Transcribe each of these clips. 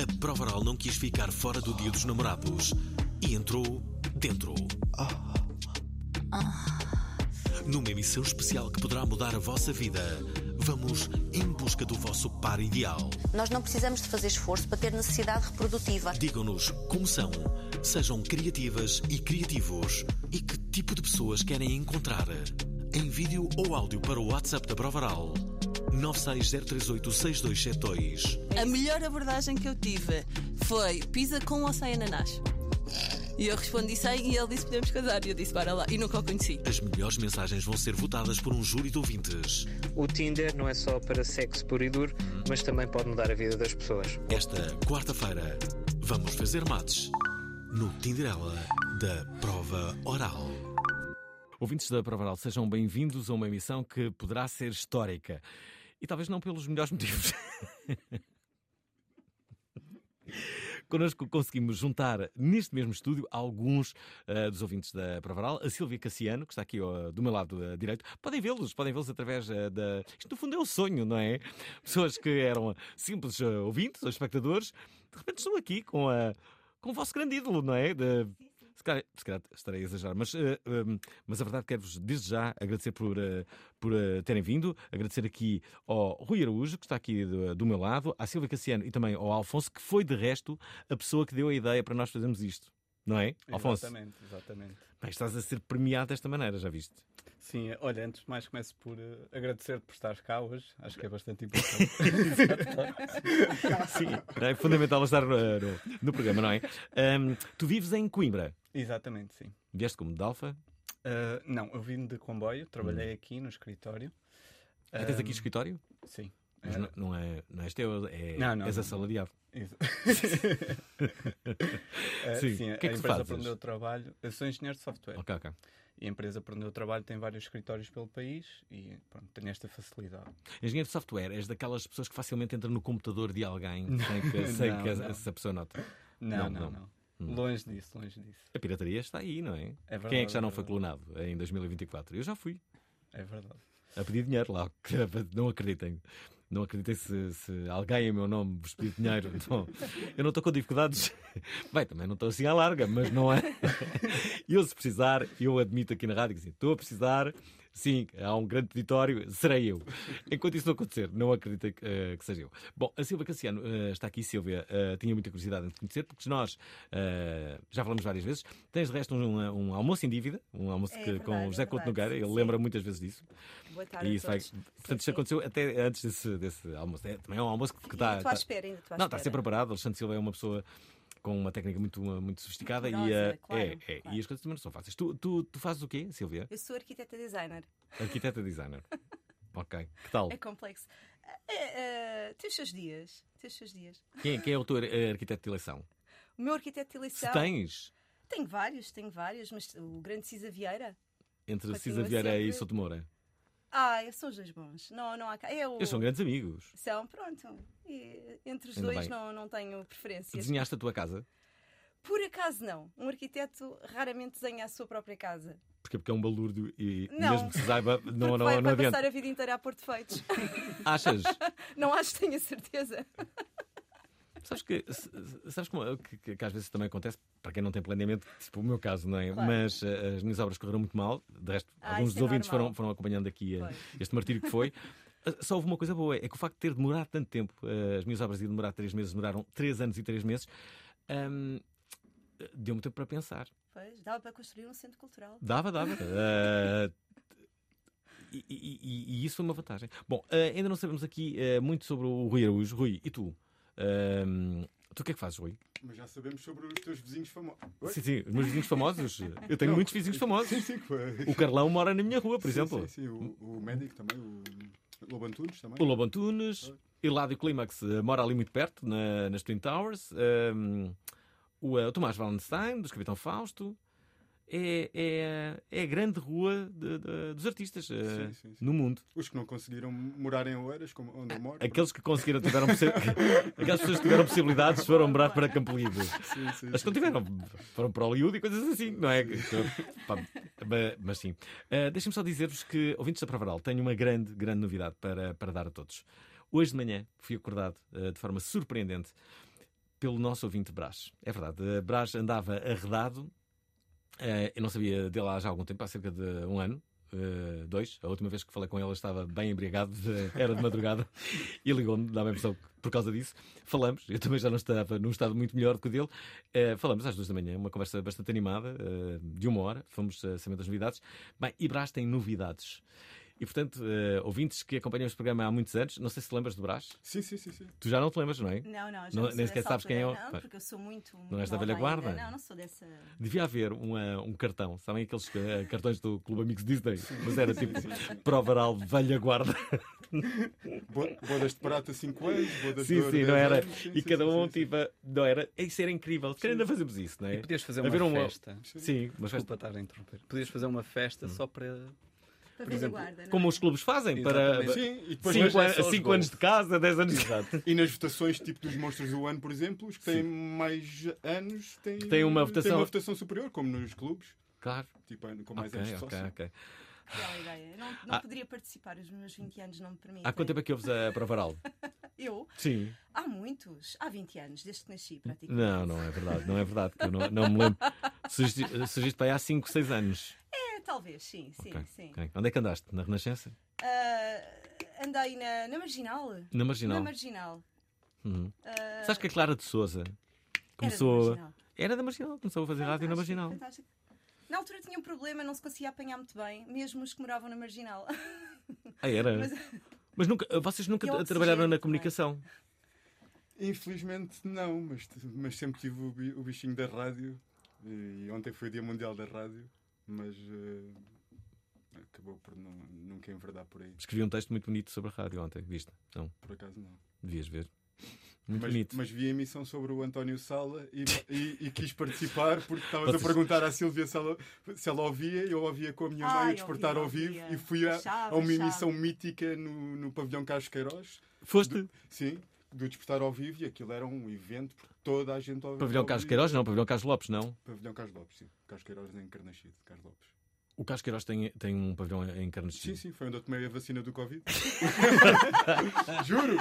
A prova oral não quis ficar fora do dia dos namorados e entrou dentro. Numa emissão especial que poderá mudar a vossa vida, vamos em busca do vosso par ideal. Nós não precisamos de fazer esforço para ter necessidade reprodutiva. Digam-nos como são, sejam criativas e criativos e que tipo de pessoas querem encontrar. Em vídeo ou áudio para o WhatsApp da prova oral 960386272. A melhor abordagem que eu tive foi pizza com ou sem ananás. E eu respondi sem e ele disse podemos casar. E eu disse bora lá. E nunca o conheci. As melhores mensagens vão ser votadas por um júri de ouvintes. O Tinder não é só para sexo puro e duro, mas também pode mudar a vida das pessoas. Esta quarta-feira, vamos fazer mates no Tinderela da Prova Oral. Ouvintes da Prova Oral, sejam bem-vindos a uma emissão que poderá ser histórica. E talvez não pelos melhores motivos. Connosco conseguimos juntar neste mesmo estúdio alguns uh, dos ouvintes da Prova Oral. A Silvia Cassiano, que está aqui uh, do meu lado uh, direito. Podem vê-los, podem vê-los através da. Isto no fundo é um sonho, não é? Pessoas que eram simples ouvintes ou espectadores, de repente estão aqui com, a, com o vosso grande ídolo, não é? De, se calhar, se calhar estarei a exagerar, mas, uh, um, mas a verdade quero-vos desde já agradecer por, uh, por uh, terem vindo, agradecer aqui ao Rui Araújo, que está aqui do, do, meu lado, à Silvia Cassiano e também ao Alfonso, que foi de resto a pessoa que deu a ideia para nós fazermos isto. Não é, Alfonso? Exatamente, exatamente. Bem, estás a ser premiado desta maneira, já viste? Sim, olha, antes de mais começo por uh, agradecer-te por estares cá hoje, acho que é bastante importante. Sim, é fundamental estar no, no, no programa, não é? Um, tu vives em Coimbra? Exatamente, sim. Vieste como de Alfa? Uh, não, eu vim de comboio, trabalhei hum. aqui no escritório. Já tens aqui escritório? Sim. Mas não, não, é, não és teu, é, não, não, és não, assalariado. uh, sim, sim, o que é que a empresa aprendeu o trabalho. Eu sou engenheiro de software. Ok, ok. E a empresa aprendeu o trabalho, tem vários escritórios pelo país e pronto, tenho esta facilidade. Engenheiro de software, és daquelas pessoas que facilmente entram no computador de alguém sem que, sem Não, que não. essa pessoa nota. Não, Não, não, não. não. Hum. Longe disso, longe disso. A pirataria está aí, não é? É verdade, Quem é que já não é foi verdade. clonado em 2024? Eu já fui. É verdade. A pedir dinheiro lá. Não acreditem. Não acreditem se, se alguém em meu nome vos pedir dinheiro. Eu não estou com dificuldades. Bem, também não estou assim à larga, mas não é. Eu, se precisar, eu admito aqui na rádio que assim, estou a precisar. Sim, há um grande peditório, serei eu. Enquanto isso não acontecer, não acreditem que, eh, que seja eu. Bom, a Silvia Cassiano eh, está aqui, Silvia. eh, tinha muita curiosidade em te conhecer, porque nós eh, já falamos várias vezes. Tens de resto um, um almoço em dívida, um almoço É que- com verdade, o José é Couto Nogueira. Ele sim. lembra muitas vezes disso. Boa tarde E isso vai, portanto, Sim, isto sim. aconteceu até antes desse, desse almoço. É, também é um almoço que, está. estou à está- espera, ainda estou à não, está a ser preparado. Alexandre Silva é uma pessoa com uma técnica muito, muito sofisticada e, eh, claro, é, é, claro. e as coisas também não são fáceis. Tu, tu, tu fazes o quê, Silvia? Eu sou arquiteta designer. Arquiteta designer. ok. Que tal? É complexo. É, é, tem os seus dias. Tem os seus dias. Quem, é- quem é o teu eh, arquiteto de eleição? O meu arquiteto de Se eleição. tens Tenho vários, tenho vários, mas o grande Cisa Vieira. entre Cisa Vieira e sempre- Souto Moura. Ah, são os dois bons. Não, não há cá. É o... Eles são grandes amigos. São, pronto. E entre os Ainda dois bem. não, não tenho preferências. Desenhaste a tua casa? Por acaso não. Um arquiteto raramente desenha a sua própria casa. Porque, porque é um balúrdio e Não. mesmo que se saiba, não, não, vai, não vai adianta. passar a vida inteira a pôr defeitos. Achas? não acho tenho a certeza. Sabes que, sabes como, que, que- que às vezes também acontece, para quem não tem planeamento, tipo o meu caso, não é? Claro. Mas eh, as minhas obras correram muito mal, de resto, Ah, alguns dos é ouvintes normal. foram, foram acompanhando aqui eh, este martírio que foi. Eh, Só houve uma coisa boa, é que o facto de ter demorado tanto tempo, eh, as minhas obras iam demorar três meses, demoraram três anos e três meses. hum, Deu-me tempo para pensar. Pois, dava para construir um centro cultural. Dava, dava. Eh, e, e- e- isso foi uma vantagem. Bom, eh, ainda não sabemos aqui muito sobre o Rui Araújo. Rui, e tu? Ehm, tu o que é que fazes, Rui? Mas já sabemos sobre os teus vizinhos famosos. Sim, sim, os meus vizinhos famosos. Eu tenho Não. muitos vizinhos famosos. Sim, sim. O Carlão mora na minha rua, por Sim, exemplo. Sim, sim. O, o médico também, o Lobo Antunes também. O Lobo Antunes, Hilário Clímax eh, mora ali muito perto, na, nas Twin Towers. Ehm, o, eh, o Tomás Wallenstein, dos Capitão Fausto. É, é, é a grande rua de- de- dos artistas eh, Sim, sim, sim. no mundo. Os que não conseguiram morar em Oeiras, como onde eu moro. Aqueles que conseguiram, tiveram aquelas pessoas que tiveram possibilidades foram morar para Campo Livre. As que não tiveram, foram para Hollywood e coisas assim, não é? Mas sim. Uh, Deixem-me só dizer-vos que, ouvintes da Provaral, tenho uma grande, grande novidade para, para dar a todos. Hoje de manhã fui acordado uh, de forma surpreendente pelo nosso ouvinte Brás. É verdade, Brás andava arredado, uh, eu não sabia dele há já algum tempo, há cerca de um ano. uh, dois, a última vez que falei com ele estava bem embriagado, de- era de madrugada e ligou-me, dá-me a impressão que por causa disso. Falamos, eu também já não estava num estado muito melhor do que o dele. Uh, falamos às duas da manhã, uma conversa bastante animada, de uma hora, fomos uh, sabendo das novidades. Bem, e Brás tem novidades. E portanto, uh, ouvintes que acompanham este programa há muitos anos, não sei se te lembras de Brás. Sim, sim, sim. sim. Tu já não te lembras, não é? Não, não, já Não- não, nem sequer sabes quem é Não, porque eu sou muito. Não és da velha guarda? ainda. Não, não sou dessa. Devia haver uma- um cartão, sabem aqueles uh, cartões do Clube Amigos Disney? Mas era tipo Provaral Velha Guarda. Bo- Bodas de prata 5 anos, bodas de Sim, ouro sim, 10 não era. Sim, E sim, cada sim, um, sim, sim. tipo, não era. Isso era incrível. Se calhar ainda fazemos isso, não é? E podias fazer uma festa. Sim, mas Desculpa estar a interromper. Podias fazer uma festa só para. Para Por exemplo, guarda. não como é? os clubes fazem para Exatamente. Sim, e depois 5 Mas é anos de casa, 10 anos de casa. E nas votações tipo dos monstros do ano, por exemplo, os que têm mais anos têm, Tem uma votação- uma votação superior, como nos clubes, Claro. tipo, com mais Ok, anos de sócio. ok. Bela ideia. Não, não Ah. poderia participar, os meus 20 anos não me permitem. Há quanto tempo é que ouves a Provaral? Eu? Sim. Há muitos. Há 20 anos, desde que nasci, praticamente. Não, não é verdade, não é verdade, que eu não, não me lembro. Surgiste para aí há 5, 6 anos. Talvez, sim, sim, Ok, sim. ok. Onde é que andaste? Na Renascença? Ah, andei na, na Marginal. Na Marginal. Na Marginal. Uhum. Ah, Sabes que a Clara de Souza era começou. da Marginal. Era da Marginal, começou a fazer rádio na Fantástico, Marginal. fantástico. Na altura tinha um problema, não se conseguia apanhar muito bem, mesmo os que moravam na Marginal. Ah, era. Mas- Mas nunca, vocês nunca trabalharam na comunicação? Infelizmente não, mas, mas sempre tive o bichinho da rádio. E ontem foi o Dia Mundial da Rádio, mas eh, acabou por não, nunca enverdar por aí. Escrevi um texto muito bonito sobre a rádio ontem, viste? Não, Por acaso não. devias ver. Muito Mas, bonito. mas vi a emissão sobre o António Sala e, e- e quis participar porque estavas Vocês- a perguntar à Silvia se ela, se ela ouvia. Eu ouvia com a minha mãe a despertar ao vivo ouvia. e fui a, a uma emissão mítica no, no Pavilhão Casqueiros. Foste? Sim, do despertar ao vivo e aquilo era um evento porque toda a gente ouvia. Pavilhão Carlos Queiroz? Não, Pavilhão Carlos Lopes, não. Pavilhão Carlos Lopes, sim. Casqueiros em Carnaxide, Carlos Lopes. O Carlos Queiroz tem, tem um pavilhão em Sim, sim, foi onde eu tomei a vacina do Covid. Juro,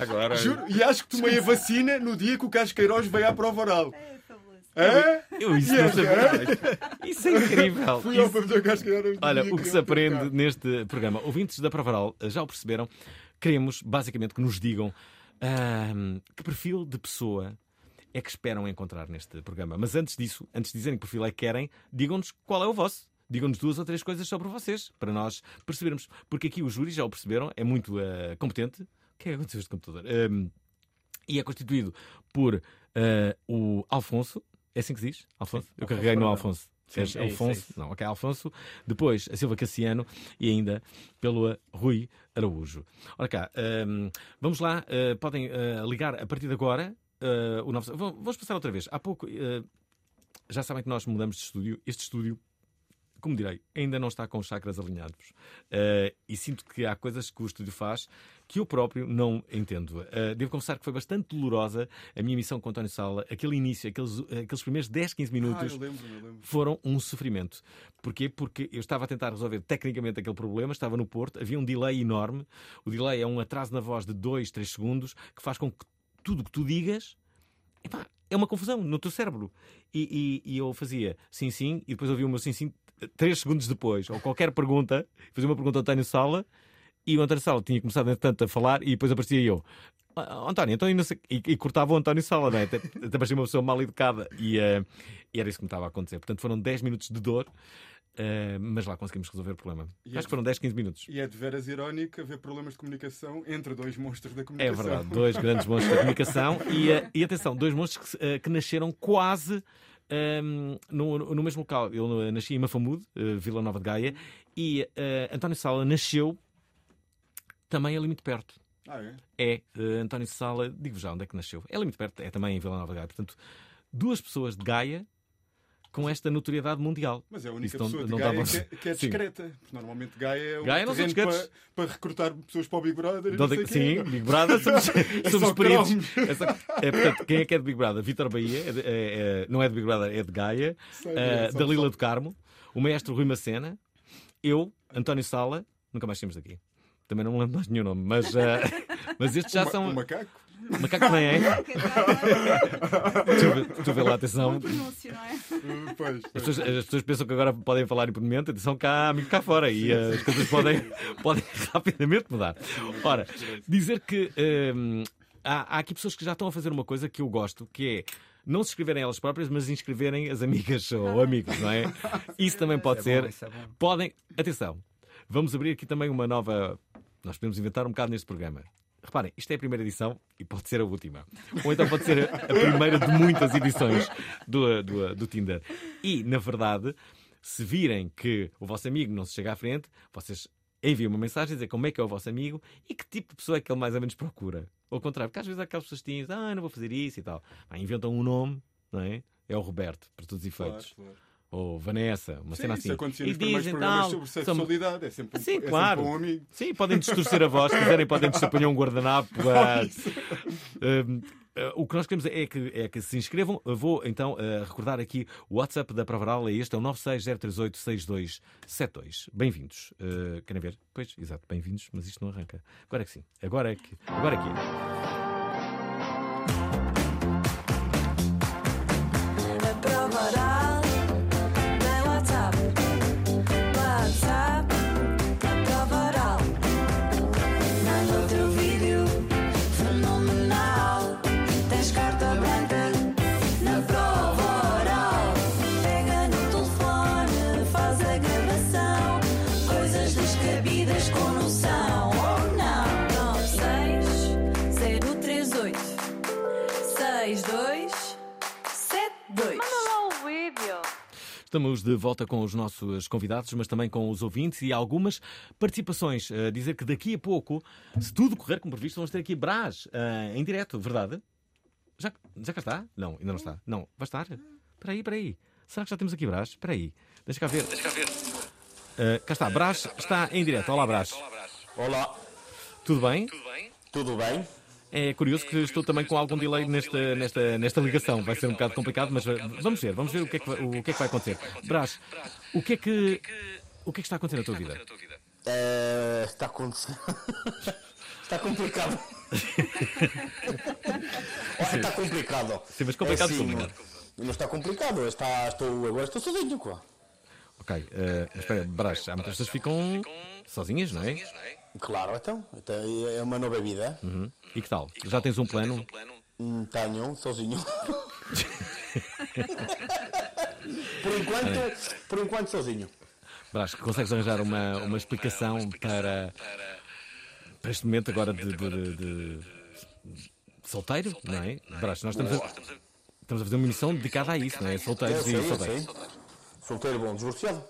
Agora. juro. E acho que tomei a vacina no dia que o Casqueiros veio à prova oral. É fabuloso. Hã? Eu isso não Yes, sabia. Isso é incrível. Fui ao Isso- Pavilhão Casqueiros. no Olha, o que se aprende neste programa, ouvintes da Provaral já o perceberam, queremos basicamente que nos digam ahm, que perfil de pessoa é que esperam encontrar neste programa. Mas antes disso, antes de dizerem que perfil é que querem, digam-nos qual é o vosso. Digam-nos duas ou três coisas sobre vocês, para nós percebermos. Porque aqui o júri, já o perceberam, é muito ah, competente. O que é que aconteceu este computador? Ahm, e é constituído por ah, o Alfonso. É assim que se diz? Alfonso? Eu Alfonso carreguei no. Alfonso. É isso, Alfonso? é isso. Não, ok, Alfonso. Depois a Silva Cassiano e ainda pelo Rui Araújo. Ora cá, hum, vamos lá, uh, podem uh, ligar a partir de agora. uh, o novo... Vamos passar outra vez. Há pouco, já sabem que nós mudamos de estúdio. Este estúdio, como direi, ainda não está com os chakras alinhados. Uh, e sinto que há coisas que o estúdio faz que eu próprio não entendo. Uh, devo confessar que foi bastante dolorosa a minha missão com o António Sala, aquele início, aqueles, aqueles primeiros 10, 15 Ah, minutos eu lembro, eu lembro. foram um sofrimento. Porquê? Porque eu estava a tentar resolver tecnicamente aquele problema, estava no Porto, havia um delay enorme. O delay é um atraso na voz de 2, 3 segundos que faz com que tudo o que tu digas epá, é uma confusão no teu cérebro. E, e- e eu fazia sim, sim, e depois ouvia o meu sim, sim 3 segundos depois, ou qualquer pergunta, fazia uma pergunta ao António Sala. E o António Sala tinha começado, entretanto, a falar e depois aparecia eu. "Ah, António, então, e, sei- e- e cortava o António Sala, não é? Até, até parecia uma pessoa mal educada e, eh, e era isso que me estava a acontecer. Portanto, foram 10 minutos de dor, eh, mas lá conseguimos resolver o problema. E Acho é- que foram 10, 15 minutos. E é de veras irónico haver problemas de comunicação entre dois monstros da É comunicação. verdade, dois grandes monstros da comunicação e, eh, e atenção, dois monstros que, eh, que nasceram quase ehm, no, no mesmo local. Eu nasci em Mafamude, Vila Nova de Gaia, e António Sala nasceu também ali muito perto. Ah, é? É António Sala, digo já onde é que nasceu. É ali muito perto, é também em Vila Nova de Gaia. Portanto, duas pessoas de Gaia com esta notoriedade mundial. Mas é a única Isso pessoa não Gaia dava- que é, que é discreta. Normalmente Gaia é um Gaia não terreno para, para recrutar pessoas para o Big Brother. não sei é. Sim, Big Brother, somos, somos só peritos. É, só- é, portanto, quem é que é de Big Brother? Vítor Bahia, é é- é- não é de Big Brother, é de Gaia, Sei, só- Dalila do Carmo, o maestro Rui Macena, eu, António Sala, nunca mais temos aqui. Também não me lembro mais nenhum nome, mas, eh, mas estes já o são. O macaco? Macaco também é. Tu, tu vê lá, atenção. Pronúncio, não é? Uh, pois, As pessoas, as pessoas pensam que agora podem falar impunemente, atenção cá, amigo cá fora, e eh, as coisas podem, podem rapidamente mudar. Ora, dizer que hum, há, há aqui pessoas que já estão a fazer uma coisa que eu gosto, que é não se inscreverem elas próprias, mas inscreverem as amigas ou amigos, não é? Isso também pode ser. Podem. Atenção, vamos abrir aqui também uma nova. Nós podemos inventar um bocado neste programa. Reparem, isto é a primeira edição e pode ser a última. Ou então pode ser a primeira de muitas edições do, do, do Tinder. E, na verdade, se virem que o vosso amigo não se chega à frente, vocês enviam uma mensagem a dizer como é que é o vosso amigo e que tipo de pessoa é que ele mais ou menos procura. Ou ao contrário, porque às vezes há aquelas pessoas que dizem, ah, não vou fazer isso e tal. Ah, inventam um nome, não é? É o Roberto, para todos os claro, efeitos. claro. Ou Vanessa, uma Sim, cena isso assim. acontecia E primeiros dizem programas tal. sobre são- sexualidade. É sempre um, Sim, é sempre claro. um amigo. Sim, podem distorcer a voz, se quiserem, podem apanhar um guardanapo. ah, hum, ah, o que nós queremos é que, é que se inscrevam. Eu vou então recordar aqui o WhatsApp da Provaral, é este, é o 960386272. Bem-vindos. Querem ver? Pois, exato, bem-vindos, mas isto não arranca. Agora é que sim. Agora é que. Agora é que. Estamos de volta com os nossos convidados, mas também com os ouvintes e algumas participações. A dizer que daqui a pouco, se tudo correr como previsto, vamos ter aqui Brás ah, em direto, verdade? Já, já cá está? Não, ainda não está. Não, vai estar? Espera aí, espera aí. Será que já temos aqui Brás? Espera aí. Deixa cá ver. Deixa cá ver. cá está, Brás está em direto. Olá, Brás. Olá, Tudo bem? tudo bem? É curioso que estou também com algum delay nesta, nesta, nesta ligação. Vai ser um bocado complicado, mas uh, vamos ver, vamos ver o que é que, vai- o que, é que vai acontecer. Brás, o que é que, o que é que está a acontecer na tua vida? Eh, está acontecendo. está complicado. Olha, está complicado. Sim, mas complicado É assim, como? Não está complicado, está, estou, agora estou sozinho, quá. Ok, uh, espera, Brás, há muitas pessoas que ficam sozinhas, não é? Claro, então, então é uma nova vida. Uhum. E que tal? Já tens um plano? Hum, Tenho, sozinho. por enquanto, por enquanto sozinho. Brás, consegues arranjar uma, uma explicação para, para este momento agora de, de- de- de- solteiro, não é? Brás, nós estamos a, estamos a fazer uma emissão dedicada a isso, não é? E eu solteiros. sei. Solteiro bom, divorciado.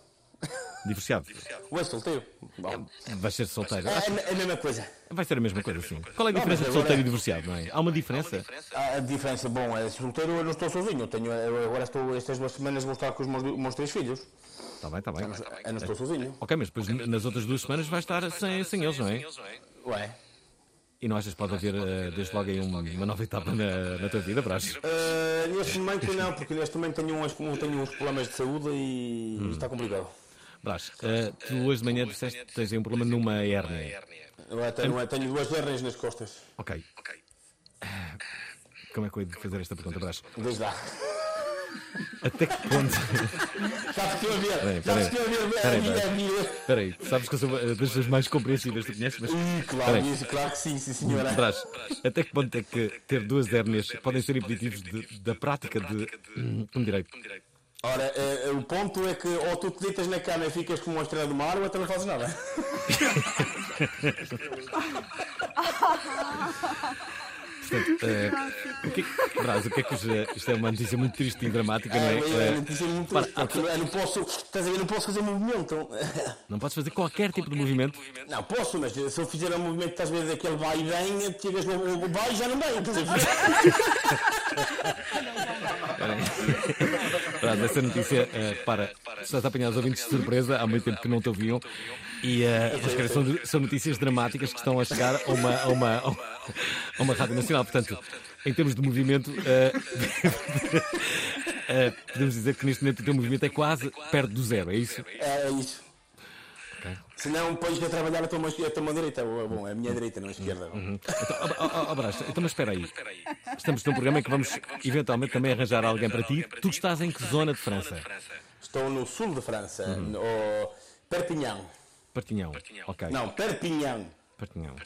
Divorciado. Ué, solteiro. Bom. Vais ser solteiro. É, é a mesma coisa. Vai ser a mesma coisa, sim. Qual é a diferença de solteiro e divorciado, não é? Há uma diferença? A, a diferença, bom, é solteiro eu não estou sozinho. Eu tenho, agora estou, estas duas semanas vou estar com os meus, meus três filhos. Está bem, está bem. Eu não estou sozinho. Ok, mas depois nas outras duas semanas vais estar sem, sem eles, não é? Ué. E não achas que pode haver eh, desde logo aí uma, uma nova etapa na, na tua vida, Brás? Eh, neste momento não, porque neste momento tenho uns, tenho uns problemas de saúde e Hum. está complicado. Brás, eh, tu hoje de manhã disseste que tens aí um problema numa hérnia. Eu até não é, tenho duas hernias nas costas. Ok. Como é que eu hei de fazer esta pergunta, Brás? Desde lá. Até que ponto. Que eu a ver. Que eu a ver. Peraí, a minha- a peraí. minha- Peraí, sabes que eu sou das pessoas mais compreensíveis que tu conheces, mas. Claro, isso, claro que sim, sim, senhora. Brás, até que ponto é que ter duas hérnias podem ser impeditivos de- da prática de. hum, Como direi? Ora, eh, o ponto é que ou tu te deitas na cama e ficas como uma estrela do mar ou até não fazes nada. Portanto, eh, o que é que. Brás, o que é que os, eh, Isto é uma notícia muito triste e dramática, não é? É, é, Eh, notícia muito para- triste, porque eu não posso, estás a ver, não posso fazer movimento. Não podes fazer qualquer tipo de movimento. Não, posso, mas se eu fizer um movimento, estás a ver, daquele vai e vem, chegas no o vai e já não vem. Brás, essa notícia, eh, para. Estás a apanhar os ouvintes de surpresa, há muito tempo que não te ouviam. E cara, são, são notícias dramáticas que estão a chegar a uma, a uma, a uma rádio nacional. Portanto, em termos de movimento, eh, eh, podemos dizer que neste momento o teu movimento é quase perto do zero, é isso? É, é isso. Se não, pões a trabalhar a tua, a tua direita. Bom, é a minha direita, não a esquerda. Então, ó, ó, ó, Brás, então, mas espera aí. Estamos num programa em que vamos eventualmente também arranjar alguém para ti. Tu estás em que zona de França? Estou no sul de França, Uhum. no Perpignan. Partinhão. Ok. Não, Perpignan. Partinhão.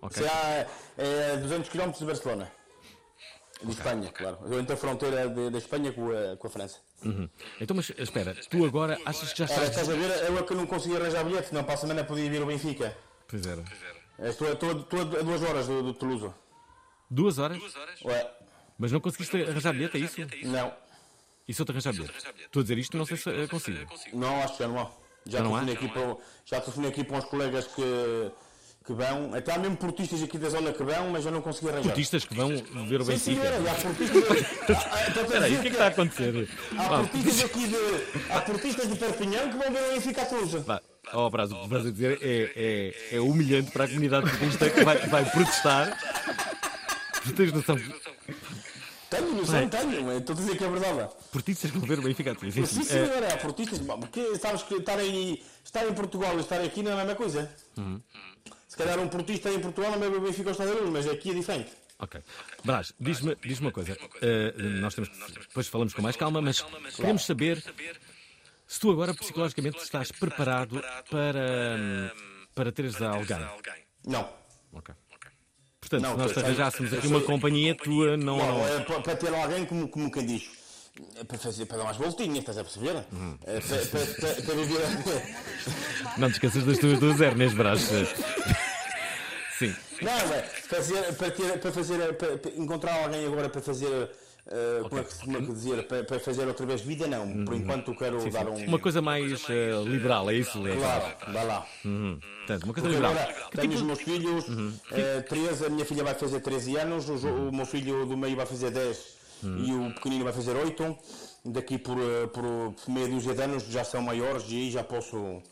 Ok. Se há é, 200 km de Barcelona. De Espanha, claro. Eu entre a fronteira da Espanha com a, com a França. Uhum. Então, mas espera, tu agora achas que já estás. estás a ver? Eu é que não consegui arranjar bilhete, senão para a semana podia vir o Benfica. Pois era. Estou, estou, estou a duas horas do, do Toulouse. Duas horas? Ué, Mas não conseguiste arranjar bilhete, é isso? não. E se eu te arranjar bilhete? Estou a dizer isto, não sei se eh, consigo. Não, acho que já não há. Já não telefonei aqui, para, já telefonei aqui para uns colegas que, que vão, até há mesmo portistas aqui da zona que vão, mas eu não consegui arranjar. Portistas que vão ver o Sim, Benfica. senhora, e há portistas. Ah, então Espera aí, o que é que está a acontecer? Há portistas aqui de. Há portistas de Perpignan que vão ver o Benfica Toulouse. Vá, ó, Brás, o que vais a dizer é, é, é humilhante para a comunidade portista que vai, vai protestar. Tu tens noção Tenho noção, tenho, mas estou a dizer que é verdade. portistas que vão ver o Benfica a. Sim, eh, senhora, há portistas, porque sabes que estar, aí, estar em Portugal e estar aqui não é a mesma coisa. Uhum. Se calhar um portista em Portugal não é o Benfica ao Estado da Luz, mas aqui é diferente. Ok. Brás, diz-me diz uma coisa. Eh, nós temos que, depois falamos com mais calma, mas queremos saber se tu agora psicologicamente estás preparado para, para teres alguém. Não. Ok. Portanto, Não, se nós te arranjássemos aqui uma companhia tua, não. Bom, não... é para, ter alguém como, como quem diz. é Para, fazer, para dar umas voltinhas, estás a perceber? Uhum. É para, para, para, para viver. Não te esqueças das tuas duas hérnias, Brás. Sim. Não, fazer, para, ter, para fazer. Para encontrar alguém agora para fazer. Eh, como, é que, como é que dizer? Para, para fazer outra vez vida, não. Por enquanto quero Uhum. Sim, sim. dar um. Uma coisa mais eh, liberal, é isso? É Claro, dá lá. Uhum. Portanto, uma coisa Porque liberal. agora Que tenho tipo- os meus filhos, eh, 13, a minha filha vai fazer 13 anos, o, o meu filho do meio vai fazer 10 e o pequenino vai fazer 8. Daqui por, eh, por meia dúzia de anos já são maiores e aí já posso.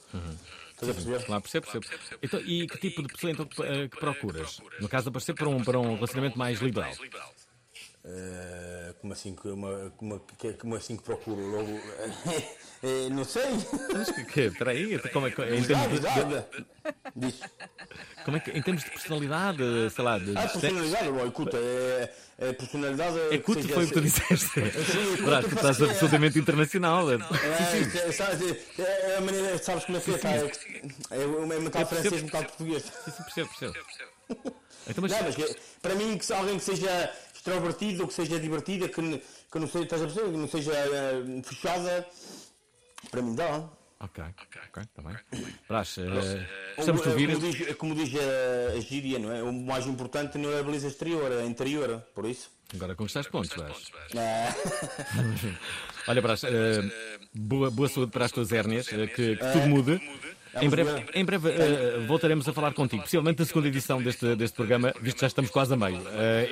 Estás a perceber? Claro, percebo, percebo. Então, e que tipo de pessoa então, que, que procuras? No caso de aparecer para um, para um relacionamento mais liberal. Eh, como assim que uma, como, que- como assim que procuro logo? Eh, não sei. Mas que, que, espera aí, então como é que. Em termos de. Diz. como é que, em termos de personalidade, sei lá, de. de Ah, personalidade, bom, escuta, é, é personalidade. É culto, seja- foi o que tu disseste. Sim, Brás, tu estás absolutamente internacional. É, é, sabes, é, é a maneira, sabes como é que é? pá, É, é, é metade francês, metade português. Sim, sim, percebo, percebo. Então, mas, Não, mas que- para mim, que se alguém que seja extrovertido, que seja divertida, que, que não seja, estás a perceber? Que não seja eh, fechada, para mim dá. Ok, ok, está bem. Brás, eh, Ou, eh, ouvir. Como diz, como diz a, a gíria, não é? O mais importante não é a beleza exterior, é a interior, por isso. Agora conquistaste pontos, Brás. Ah, Olha, Brás, eh, boa, boa saúde para as tuas hérnias, que, que tudo mude. Em breve, em breve eh, voltaremos a falar contigo, possivelmente na segunda edição deste, deste programa, visto que já estamos quase a meio.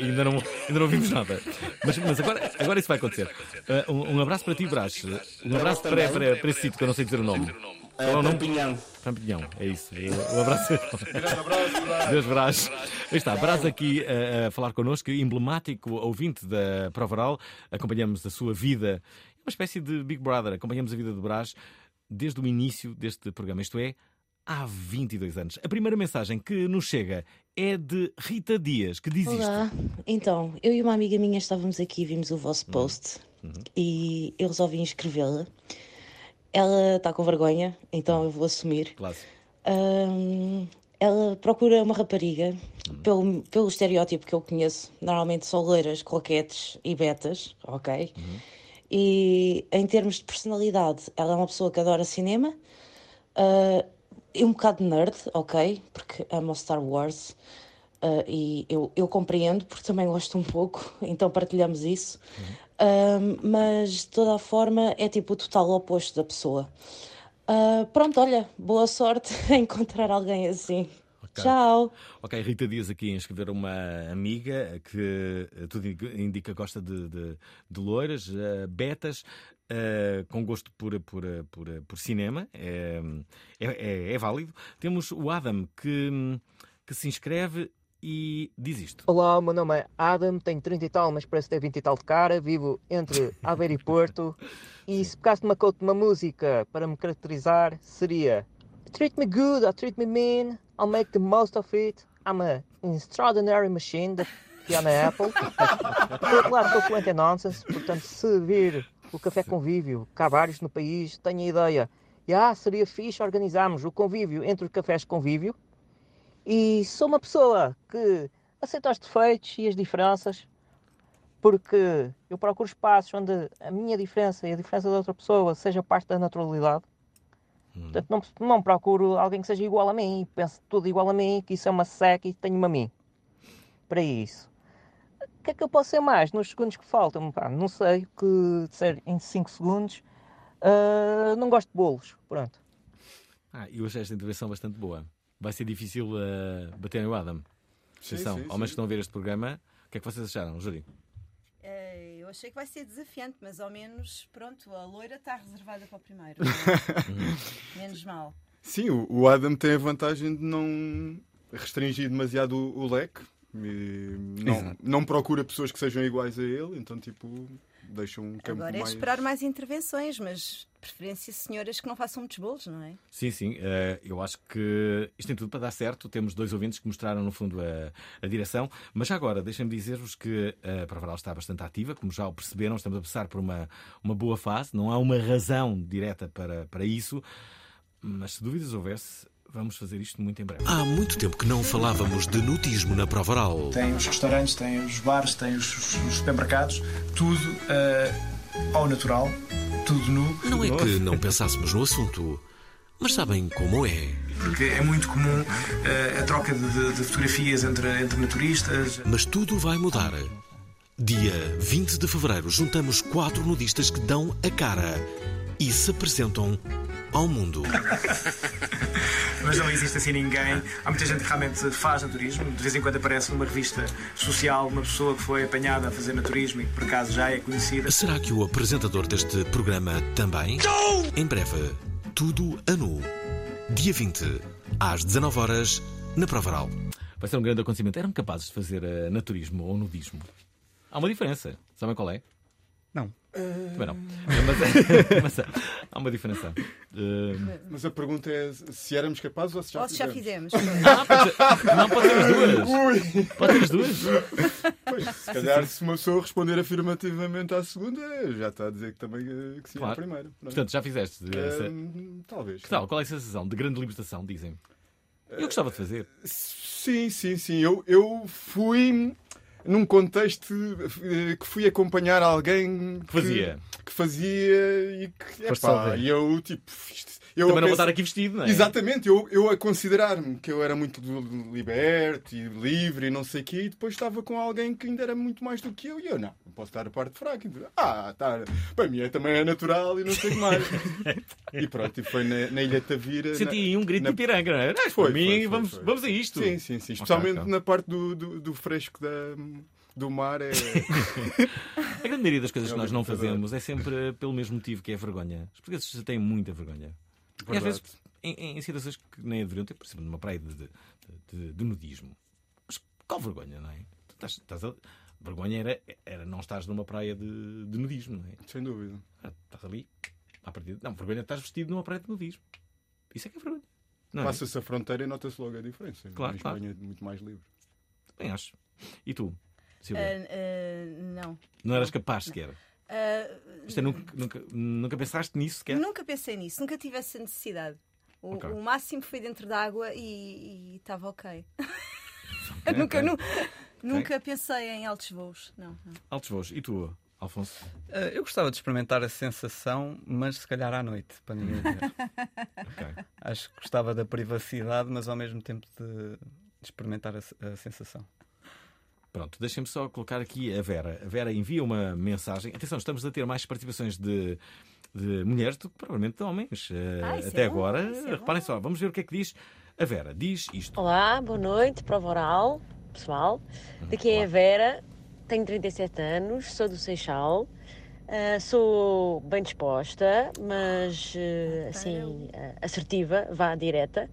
E ainda, não, ainda não vimos nada. Mas, mas agora, agora isso vai acontecer. Eh, um, um abraço para ti, Brás. Um abraço para, para, para esse sítio que eu não sei dizer o nome. Qual é o nome? Perpignan. Pampinhão, é isso. Um abraço. Deus Brás. Aí está, Brás aqui a, a falar connosco, emblemático ouvinte da Prova Oral. Acompanhamos a sua vida, uma espécie de Big Brother. Acompanhamos a vida de Brás desde o início deste programa. Isto é, há 22 anos. A primeira mensagem que nos chega é de Rita Dias, que diz Olá, isto. então, eu e uma amiga minha estávamos aqui, vimos o vosso post e eu resolvi inscrevê-la. Ela está com vergonha, então eu vou assumir. Clássico. Ahm, ela procura uma rapariga, pelo, pelo estereótipo que eu conheço, normalmente são loiras, coquetes e betas, ok? E em termos de personalidade, ela é uma pessoa que adora cinema, ah, e um bocado nerd, ok? Porque ama Star Wars. ah, e eu, eu compreendo, porque também gosto um pouco, então partilhamos isso. Ahm, mas de toda a forma é tipo o total oposto da pessoa. Pronto, olha, boa sorte encontrar alguém assim. Tchau! Ok, Rita Dias aqui a inscrever uma amiga que eh, tudo indica que gosta de, de, de loiras, eh, betas, eh, com gosto por, por, por, por cinema. É, é, é- é válido. Temos o Adam que, que se inscreve e diz isto. Olá, o meu nome é Adam, tenho 30 e tal, mas parece ter 20 e tal de cara, vivo entre Aveiro e Porto. E se pegasse uma coach de uma música para me caracterizar, seria Treat me good or treat me mean, I'll make the most of it. I'm a extraordinary machine da que há na Apple. Por outro lado, estou fluente em nonsense, portanto, se vir o café convívio, que há vários no país, tenho a ideia. E ah, seria fixe organizarmos o convívio entre os cafés convívio. E sou uma pessoa que aceita os defeitos e as diferenças, porque eu procuro espaços onde a minha diferença e a diferença da outra pessoa seja parte da naturalidade. Portanto, não, não procuro alguém que seja igual a mim, pense tudo igual a mim, que isso é uma seca e tenho-me a mim. Para isso. O que é que eu posso ser mais nos segundos que faltam? Pá, não sei, que dizer em 5 segundos. ah, não gosto de bolos. Pronto. Ah, eu achei esta intervenção bastante boa. Vai ser difícil eh, bater no Adam. Sim, Atenção, sim, homens que sim. estão a ver este programa, o que é que vocês acharam, Júlio? Eu achei que vai ser desafiante, mas ao menos, pronto, a loira está reservada para o primeiro. é? Menos mal. Sim, o, Adam tem a vantagem de não restringir demasiado o, o leque. E não, Exato. não procura pessoas que sejam iguais a ele, então, tipo, deixa um campo Agora é mais. esperar mais intervenções, mas preferência senhoras que não façam muitos bolos, não é? Sim, sim, eh, eu acho que isto tem tudo para dar certo. Temos dois ouvintes que mostraram, no fundo, a, a direção. Mas já agora, deixem-me dizer-vos que a Pravaral está bastante ativa, como já o perceberam, estamos a passar por uma, uma boa fase. Não há uma razão direta para, para isso, mas se dúvidas houvesse, vamos fazer isto muito em breve. Há muito tempo que não falávamos de nutismo na Provaral. Tem os restaurantes, tem os bares, tem os, os supermercados, tudo eh, ao natural, tudo nu. Não é que não pensássemos no assunto, mas sabem como é. Porque é muito comum eh, a troca de, de- de fotografias entre, entre naturistas. Mas tudo vai mudar. Dia 20 de fevereiro, juntamos quatro nudistas que dão a cara e se apresentam ao mundo. Mas não existe assim ninguém. Há muita gente que realmente faz naturismo. De vez em quando aparece numa revista social uma pessoa que foi apanhada a fazer naturismo e que por acaso já é conhecida. Será que o apresentador deste programa também? Em breve, tudo a nu. Dia 20, às 19 horas, na Provaral. Vai ser um grande acontecimento. Eram capazes de fazer eh, naturismo ou nudismo? Há uma diferença. Sabem qual é? Não. Também não. Mas, mas há uma diferença. Eh, Mas a pergunta é se éramos capazes ou se já Ou se já fizemos. fizemos. Ah, pode ser- não, pode ser as duas. Ui. Pode ser as duas. Pois, se calhar, se uma pessoa responder afirmativamente à segunda, já está a dizer que também eh, que sim à Claro. primeira. Pronto. Portanto, já fizeste. essa- Hum, talvez. Que tal? Qual é a sensação de grande libertação, dizem? Eu gostava de fazer. Sim, sim, sim. Eu, eu fui num contexto eh, que fui acompanhar alguém que fazia. que fazia e que epá, e eu tipo isto- eu Também não vou estar aqui vestido, não é? Exatamente, eu, eu a considerar-me que eu era muito liberto e livre e não sei o quê, e depois estava com alguém que ainda era muito mais do que eu, e eu não, não posso estar a parte fraca. Ah, tá, para mim é, também é natural e não sei o que mais. e pronto, e foi na, na Ilha Tavira. Senti na- um grito na- de piranga, não é? Ah, Foi, mim, foi, foi, vamos, foi. vamos a isto. Sim, sim, sim. Especialmente ok. na parte do, do, do fresco da, do mar. É... A grande maioria das coisas É que nós não libertador. fazemos é sempre pelo mesmo motivo, que é a vergonha. Os portugueses têm muita vergonha. E às Verdade. vezes, em, em situações que nem deveriam ter, por exemplo, numa praia de, de, de- de nudismo. Mas qual vergonha, não é? Tu estás- estás a- Vergonha era, era não estares numa praia de, de nudismo, não é? Sem dúvida. Ah, Estás ali, à partida. Não, vergonha é estás vestido numa praia de nudismo. Isso é que é vergonha. Não é? Passa-se a fronteira e nota-se logo a diferença. Claro, em claro. Espanha é muito mais livre. Bem, acho. E tu, Silvia? ah, não. não eras capaz sequer? Ah, Isto é, nunca, nunca, nunca pensaste nisso sequer? Nunca pensei nisso, nunca tive essa necessidade. O, Ok. o máximo foi dentro da água e estava ok. Ok, nunca, ok. nu- nunca pensei em altos voos. Não, não. Altos voos. E tu, Alfonso? Ah, eu gostava de experimentar a sensação, mas se calhar à noite, para ninguém ver. Acho que gostava da privacidade, mas ao mesmo tempo de de experimentar a, a sensação. Pronto, deixem-me só colocar aqui a Vera. A Vera envia uma mensagem. Atenção, estamos a ter mais participações de, de mulheres do que provavelmente de homens. eh, Ah, até é bom, agora. é Reparem só, vamos ver o que é que diz a Vera. Diz isto. Olá, boa noite, prova oral, pessoal. Uhum. Daqui é a Vera, tenho 37 anos, sou do Seixal. Ah, sou bem disposta, mas ah, assim, ah, assertiva, vá direta.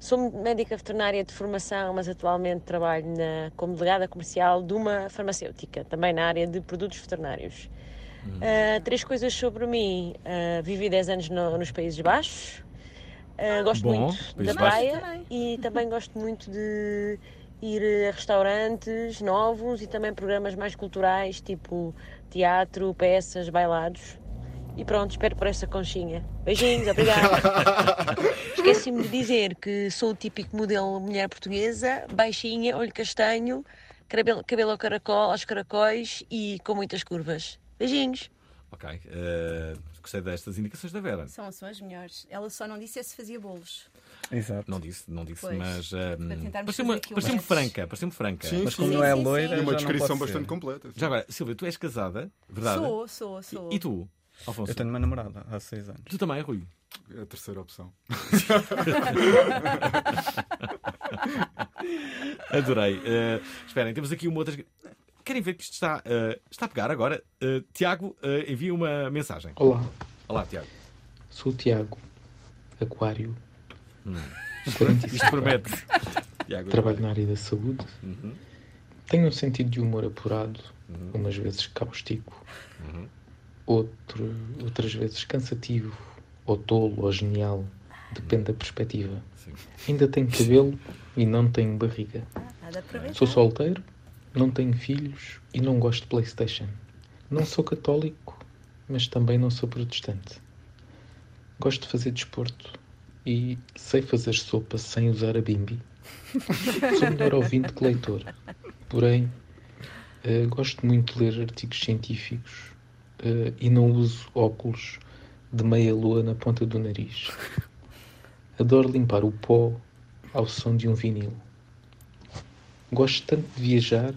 Sou médica veterinária de formação, mas atualmente trabalho na, como delegada comercial de uma farmacêutica, também na área de produtos veterinários. Ah, três coisas sobre mim. Ah, vivi 10 anos no- nos Países Baixos. Ah, gosto Bom, muito Países da praia Também. e também gosto muito de ir a restaurantes novos e também programas mais culturais, tipo teatro, peças, bailados. E pronto, espero por essa conchinha. Beijinhos, obrigada. Esqueci-me de dizer que sou o típico modelo mulher portuguesa, baixinha, olho castanho, cabelo, cabelo ao caracol, aos caracóis e com muitas curvas. Beijinhos. Ok. eh, gostei destas indicações da Vera. São, são as melhores. Ela só não disse é se fazia bolos. Exato. Não disse, não disse, Pois, mas. para Um, pareceu-me um pareceu franca. Pareceu-me franca. Sim, Mas sim. como não é sim, loira, sim. E uma descrição bastante completa. sim. Já agora, Silvia, tu és casada, verdade? Sou, sou, sou. E, e tu, Alfonso? Eu tenho uma namorada há seis anos. Tu também, Rui? É a terceira opção. Adorei. Eh, esperem, temos aqui uma outra. Querem ver que isto está, eh, está a pegar agora? Eh, Tiago envia uma mensagem. Olá, Olá, Tiago. sou o Tiago, Aquário. Hum. 45 Isto promete. Tiago, Trabalho na área da saúde. Uhum. Tenho um sentido de humor apurado, Uhum. umas vezes cáustico, outro, outras vezes cansativo, ou tolo, ou genial. Depende da perspectiva. Ainda tenho cabelo e não tenho barriga. Sou solteiro, não tenho filhos e não gosto de Playstation. Não sou católico, mas também não sou protestante. Gosto de fazer desporto e sei fazer sopa sem usar a bimbi. Sou melhor ouvinte que leitor. Porém, eh, gosto muito de ler artigos científicos eh, e não uso óculos de meia lua na ponta do nariz. Adoro limpar o pó ao som de um vinil. Gosto tanto de viajar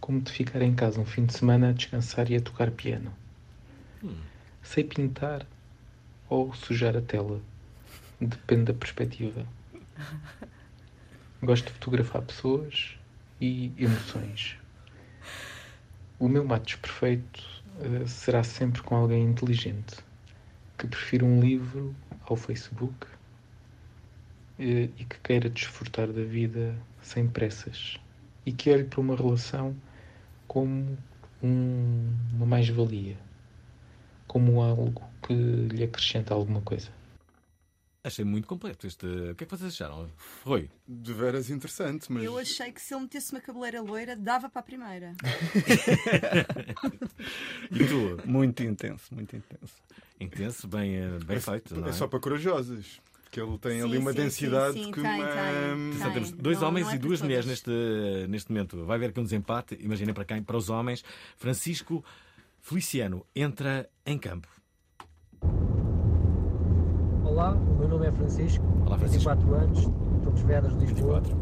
como de ficar em casa um fim de semana a descansar e a tocar piano. Sei pintar ou sujar a tela. Depende da perspectiva. Gosto de fotografar pessoas e emoções. O meu match perfeito eh, será sempre com alguém inteligente, que prefira um livro ao Facebook eh, e que queira desfrutar da vida sem pressas e que olhe para uma relação como um- uma mais-valia, como algo que lhe acrescenta alguma coisa. Achei muito completo este. O que é que vocês acharam? Rui? De veras interessante, mas. Eu achei que se ele metesse uma cabeleira loira, dava para a primeira. E tu? Muito intenso, muito intenso. Intenso, bem, eh, bem é, feito. não é é? só para corajosas. Que ele tem Sim, ali uma sim, densidade sim, sim, que tem, uma. tem. Atenção, temos Tem. dois Não- homens não é e duas mulheres neste, neste momento. Vai haver aqui um desempate. Imaginem para quem? Para os homens. Francisco Feliciano entra em campo. Olá, o meu nome é Francisco, Olá, Francisco. 24 anos, estou de Vedas, Lisboa. 24.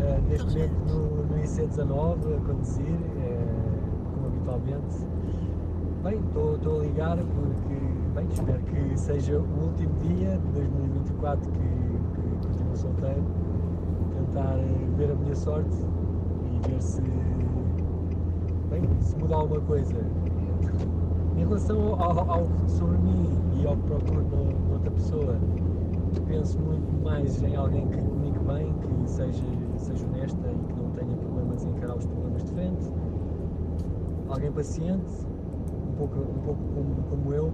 Eh, neste momento no, no IC19 a conduzir, eh, como habitualmente. Bem, estou estou a ligar porque bem, espero que seja o último dia de 2024 que, que continuo solteiro. Tentar eh, ver a minha sorte e ver se, bem, se muda alguma coisa. Em relação ao, ao, sobre mim e ao que procuro no- noutra pessoa, penso muito mais em alguém que comunique bem, que seja, seja honesta e que não tenha problemas em encarar os problemas de frente. Alguém paciente, um pouco, um pouco como, como eu.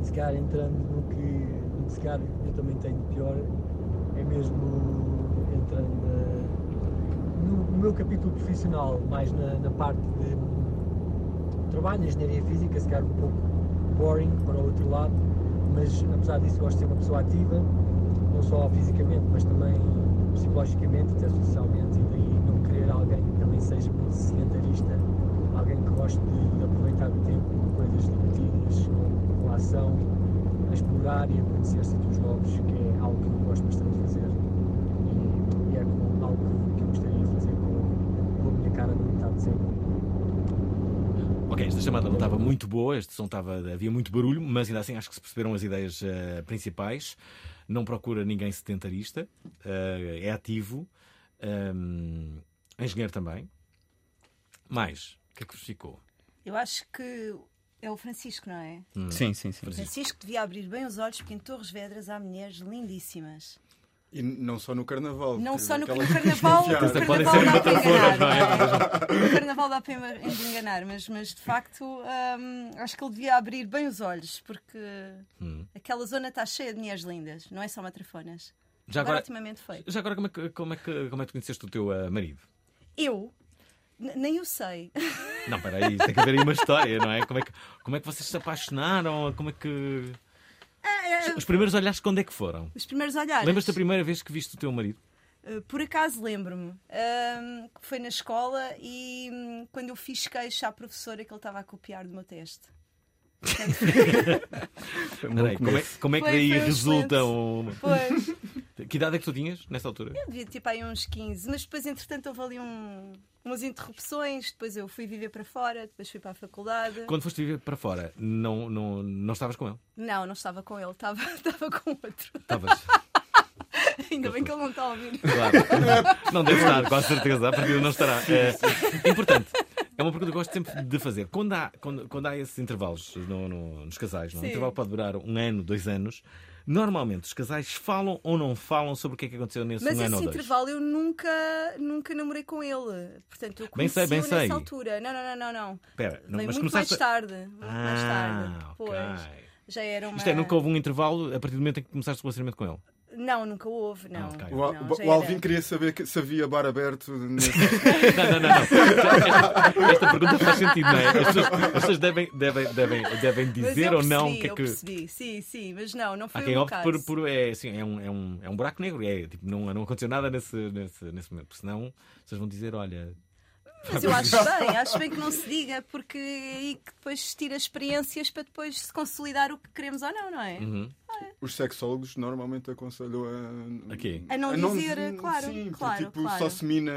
E se calhar entrando no que, no que se calhar eu também tenho pior, é mesmo entrando na- no, meu capítulo profissional, mais na, na parte de trabalho engenharia física, se calhar um pouco boring para o outro lado, mas apesar disso gosto de ser uma pessoa ativa, não só fisicamente, mas também psicologicamente, até socialmente, e daí não querer alguém que também seja muito sedentarista, alguém que goste de aproveitar o tempo com coisas divertidas, com, ação, a explorar e a conhecer sítios novos, que é algo que eu gosto bastante de fazer. E, e é com- algo que eu gostaria de fazer com, com a minha cara no metade de sempre. Ok, esta chamada não estava muito boa, este som estava, havia muito barulho, mas ainda assim acho que se perceberam as ideias eh, principais. Não procura ninguém sedentarista, eh, é ativo, ehm, engenheiro também. Mais, o que é que vos ficou? Eu acho que é o Francisco, não é? Hum. Sim, sim, sim. Francisco devia abrir bem os olhos porque em Torres Vedras há mulheres lindíssimas. E não só no carnaval. Não só no, no carnaval, no Podem carnaval dá para enganar. não é? No carnaval dá para enganar, mas, mas de facto hum, acho que ele devia abrir bem os olhos porque Hum. aquela zona está cheia de mulheres lindas, não é só matrafonas. Já Agora, otimamente feito. já agora como, é que, como, é que, como é que conheceste o teu eh, marido? Eu n- nem eu sei. Não, peraí, tem que haver aí uma história, não é? Como é que, como é que vocês se apaixonaram? Como é que. Ah, Os primeiros olhares quando é que foram? Os primeiros olhares. Lembras-te da primeira vez que viste o teu marido? Uh, Por acaso lembro-me hum, que foi na escola e hum, quando eu fiz queixo à professora que ele estava a copiar do meu teste. Peraí, como é, como é que Foi- daí foi um resulta um. Pois. Que idade é que tu tinhas nessa altura? Eu devia tipo aí uns 15, mas depois entretanto houve ali um- umas interrupções, depois eu fui viver para fora, depois fui para a faculdade. Quando foste viver para fora, não, não, não estavas com ele? Não, não estava com ele, estava, estava com outro. Estavas. Ainda bem que ele não está a ouvir. Claro. Não deve estar, com a certeza. A partida não estará. É, importante. É uma pergunta que eu gosto sempre de fazer. Quando há, quando, quando há esses intervalos no- no- nos casais, não? um intervalo pode durar um ano, dois anos. Normalmente os casais falam ou não falam sobre o que é que aconteceu nesse Mas um ano esse ou dois. intervalo eu nunca, nunca namorei com ele. Portanto, eu Bem sei, bem nessa sei. altura. Não, não, não, não. não. Espera, não, mas muito começaste mais tarde. Muito mais tarde. Ah, Pois. ok. Já era uma. Isto é, nunca houve um intervalo a partir do momento em que começaste o relacionamento com ele. Não, nunca houve, não. ok. O, Al- não, o- o Alvin era. queria saber que- se havia bar aberto. nesse- Não, não, não, não. Esta, esta pergunta faz sentido, não é? As pessoas, as pessoas devem, devem, devem, devem dizer eu ou não o que é eu que. percebi, sim, sim, mas não, não foi Há o quem meu opte caso. por, por é, assim, é, um, é, um, é um buraco negro, é, tipo, não, não aconteceu nada nesse, nesse, nesse momento, porque senão vocês vão dizer, olha. Mas eu acho bem, acho bem que não se diga, porque é aí que depois se tira experiências para depois se consolidar o que queremos ou não, não é? Uhum. Os sexólogos normalmente aconselham a. Aqui. A não dizer, claro, Sim, porque, claro, tipo, claro. só se mina.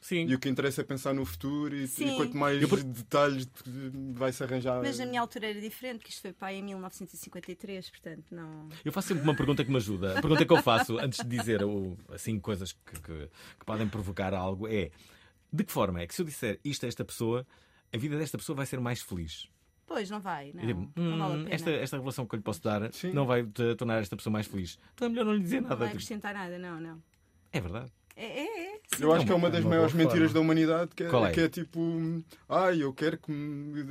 Sim. E o que interessa é pensar no futuro e, e quanto mais Eu por- detalhes vai-se arranjar. Mas na minha altura era diferente, porque isto foi aí em 1953, portanto não. Eu faço sempre uma pergunta que me ajuda. A pergunta que eu faço antes de dizer assim, coisas que, que- que podem provocar algo é de que forma é que se eu disser isto a esta pessoa, a vida desta pessoa vai ser mais feliz? Pois, não vai, não, digo, não vale a "Hum, pena. esta, esta revelação que eu lhe posso dar não vai te- tornar esta pessoa mais feliz. Então é melhor não lhe dizer Não nada. vai Tipo, acrescentar nada, não, não. É verdade. É, é, é. sim. Eu acho que é uma das É uma maiores mentiras forma. da humanidade, que é, Qual é? que é tipo, ai, eu quero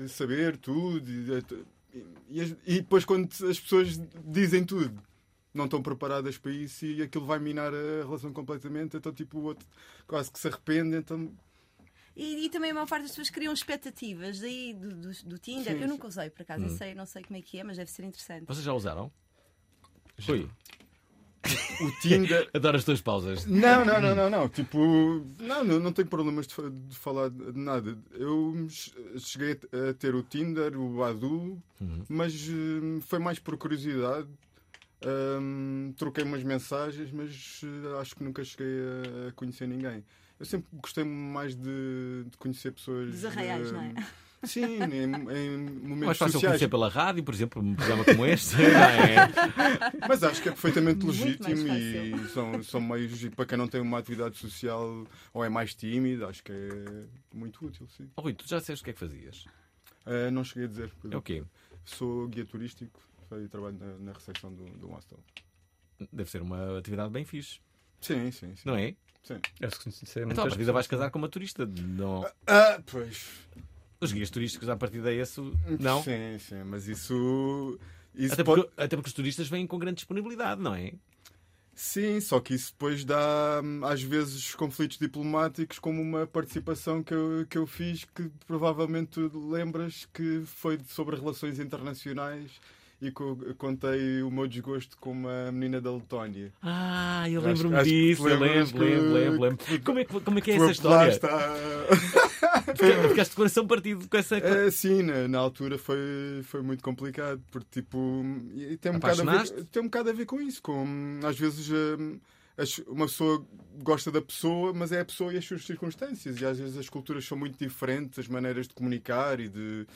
saber tudo. E, e e depois, quando as pessoas dizem tudo, não estão preparadas para isso e aquilo vai minar a relação completamente. Então, tipo, o outro quase que se arrepende. Então, E, e também a maior parte das pessoas criam expectativas daí do, do, do Tinder. Sim, eu nunca usei, por acaso, Hum. não, sei, não sei como é que é, mas deve ser interessante. Vocês já usaram? Rui. o Tinder. Adoro as tuas pausas. Não, não, não, não, não. Tipo, não, não, não tenho problemas de, de falar de nada. Eu che- cheguei a ter o Tinder, o Badu, Uhum. mas hum, foi mais por curiosidade. Hum, troquei umas mensagens, mas eh, acho que nunca cheguei a conhecer ninguém. Eu sempre gostei mais de, de conhecer pessoas. Dos arraiais, eh, não é? Sim, em, em momentos Mais fácil sociais. conhecer pela rádio, por exemplo, um programa como este. é? Mas acho que é perfeitamente Muito legítimo e são, são meios e para quem não tem uma atividade social ou é mais tímido, acho que é muito útil, sim. Oh, Rui, tu já disseste o que é que fazias? Eh, não cheguei a dizer. É o quê? Sou guia turístico e trabalho na, na recepção do, do hostel. Deve ser uma atividade bem fixe. Sim, sim, sim. Não é? Sim. Eu se conhecer Então, a muitas partida vais pessoas. casar com uma turista. Não... Ah, pois. Os guias turísticos, à partida, é esse. Não? Sim, sim, mas isso. isso Até pode- porque, até porque os turistas vêm com grande disponibilidade, não é? Sim, só que isso depois dá, hum, às vezes, conflitos diplomáticos, como uma participação que eu, que eu fiz, que provavelmente tu lembras que foi sobre relações internacionais e contei o meu desgosto com uma menina da Letónia. Ah, eu lembro-me disso, eu lembro, lembro, lembro, lembro. Como é que, como é, que é essa história? está. Fica- Ficaste de coração partido com essa. É, sim, na, na altura foi, foi muito complicado, porque tipo. Tem, um bocado a ver, tem um bocado a ver com isso. Com, às vezes hum, as- uma pessoa gosta da pessoa, mas é a pessoa e as suas circunstâncias. E às vezes as culturas são muito diferentes, as maneiras de comunicar e de,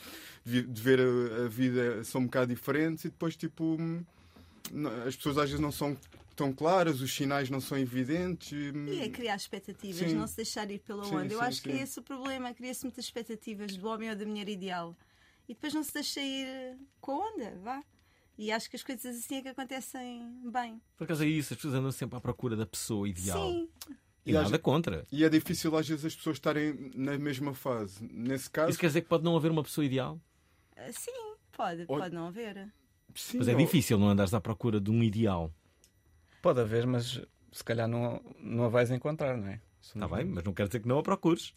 de, de ver a, a vida são um bocado diferentes, e depois tipo. hum, As pessoas às vezes não são tão claras, os sinais não são evidentes. hum, E é criar expectativas, Sim. não se deixar ir pela Sim, onda. Eu sim, acho que é sim. esse o problema, cria-se muitas expectativas do homem ou da mulher ideal. E depois não se deixa ir com a onda, vá. E acho que as coisas assim é que acontecem bem. Por acaso é isso, as pessoas andam sempre à procura da pessoa ideal. Sim. E, E nada contra. E é difícil às vezes as pessoas estarem na mesma fase. Nesse caso. Isso quer dizer que pode não haver uma pessoa ideal? Ah, Sim, pode, Ou- pode não haver. Sim, Mas é ou- difícil não andares à procura de um ideal. Pode haver, mas se calhar não, não a vais encontrar, não é? Está bem, mas não quer dizer que não a procures.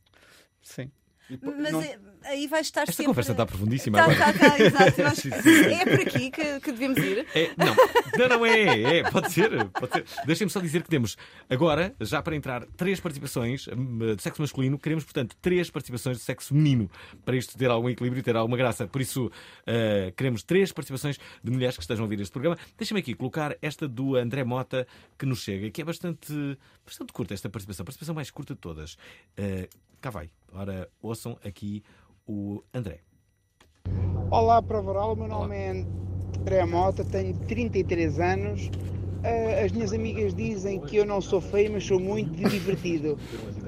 Sim. Mas é- aí vai estar Esta sempre... conversa está profundíssima Tá, agora. tá, tá, exato. É por aqui que, que devemos ir. É, não, não, não é, é, pode ser, pode ser. Deixem-me só dizer que temos agora, já para entrar, três participações hum, de sexo masculino, queremos, portanto, três participações de sexo feminino, para isto ter algum equilíbrio e ter alguma graça. Por isso, uh, queremos três participações de mulheres que estejam a ouvir este programa. Deixem-me aqui colocar esta do André Mota, que nos chega, que é bastante, bastante curta esta participação, a participação mais curta de todas. Uh, cá vai. Ora, ouçam aqui o André. Olá, Provaral, o meu nome é André Mota, tenho 33 anos. Ah, As minhas amigas dizem que eu não sou feio, mas sou muito divertido.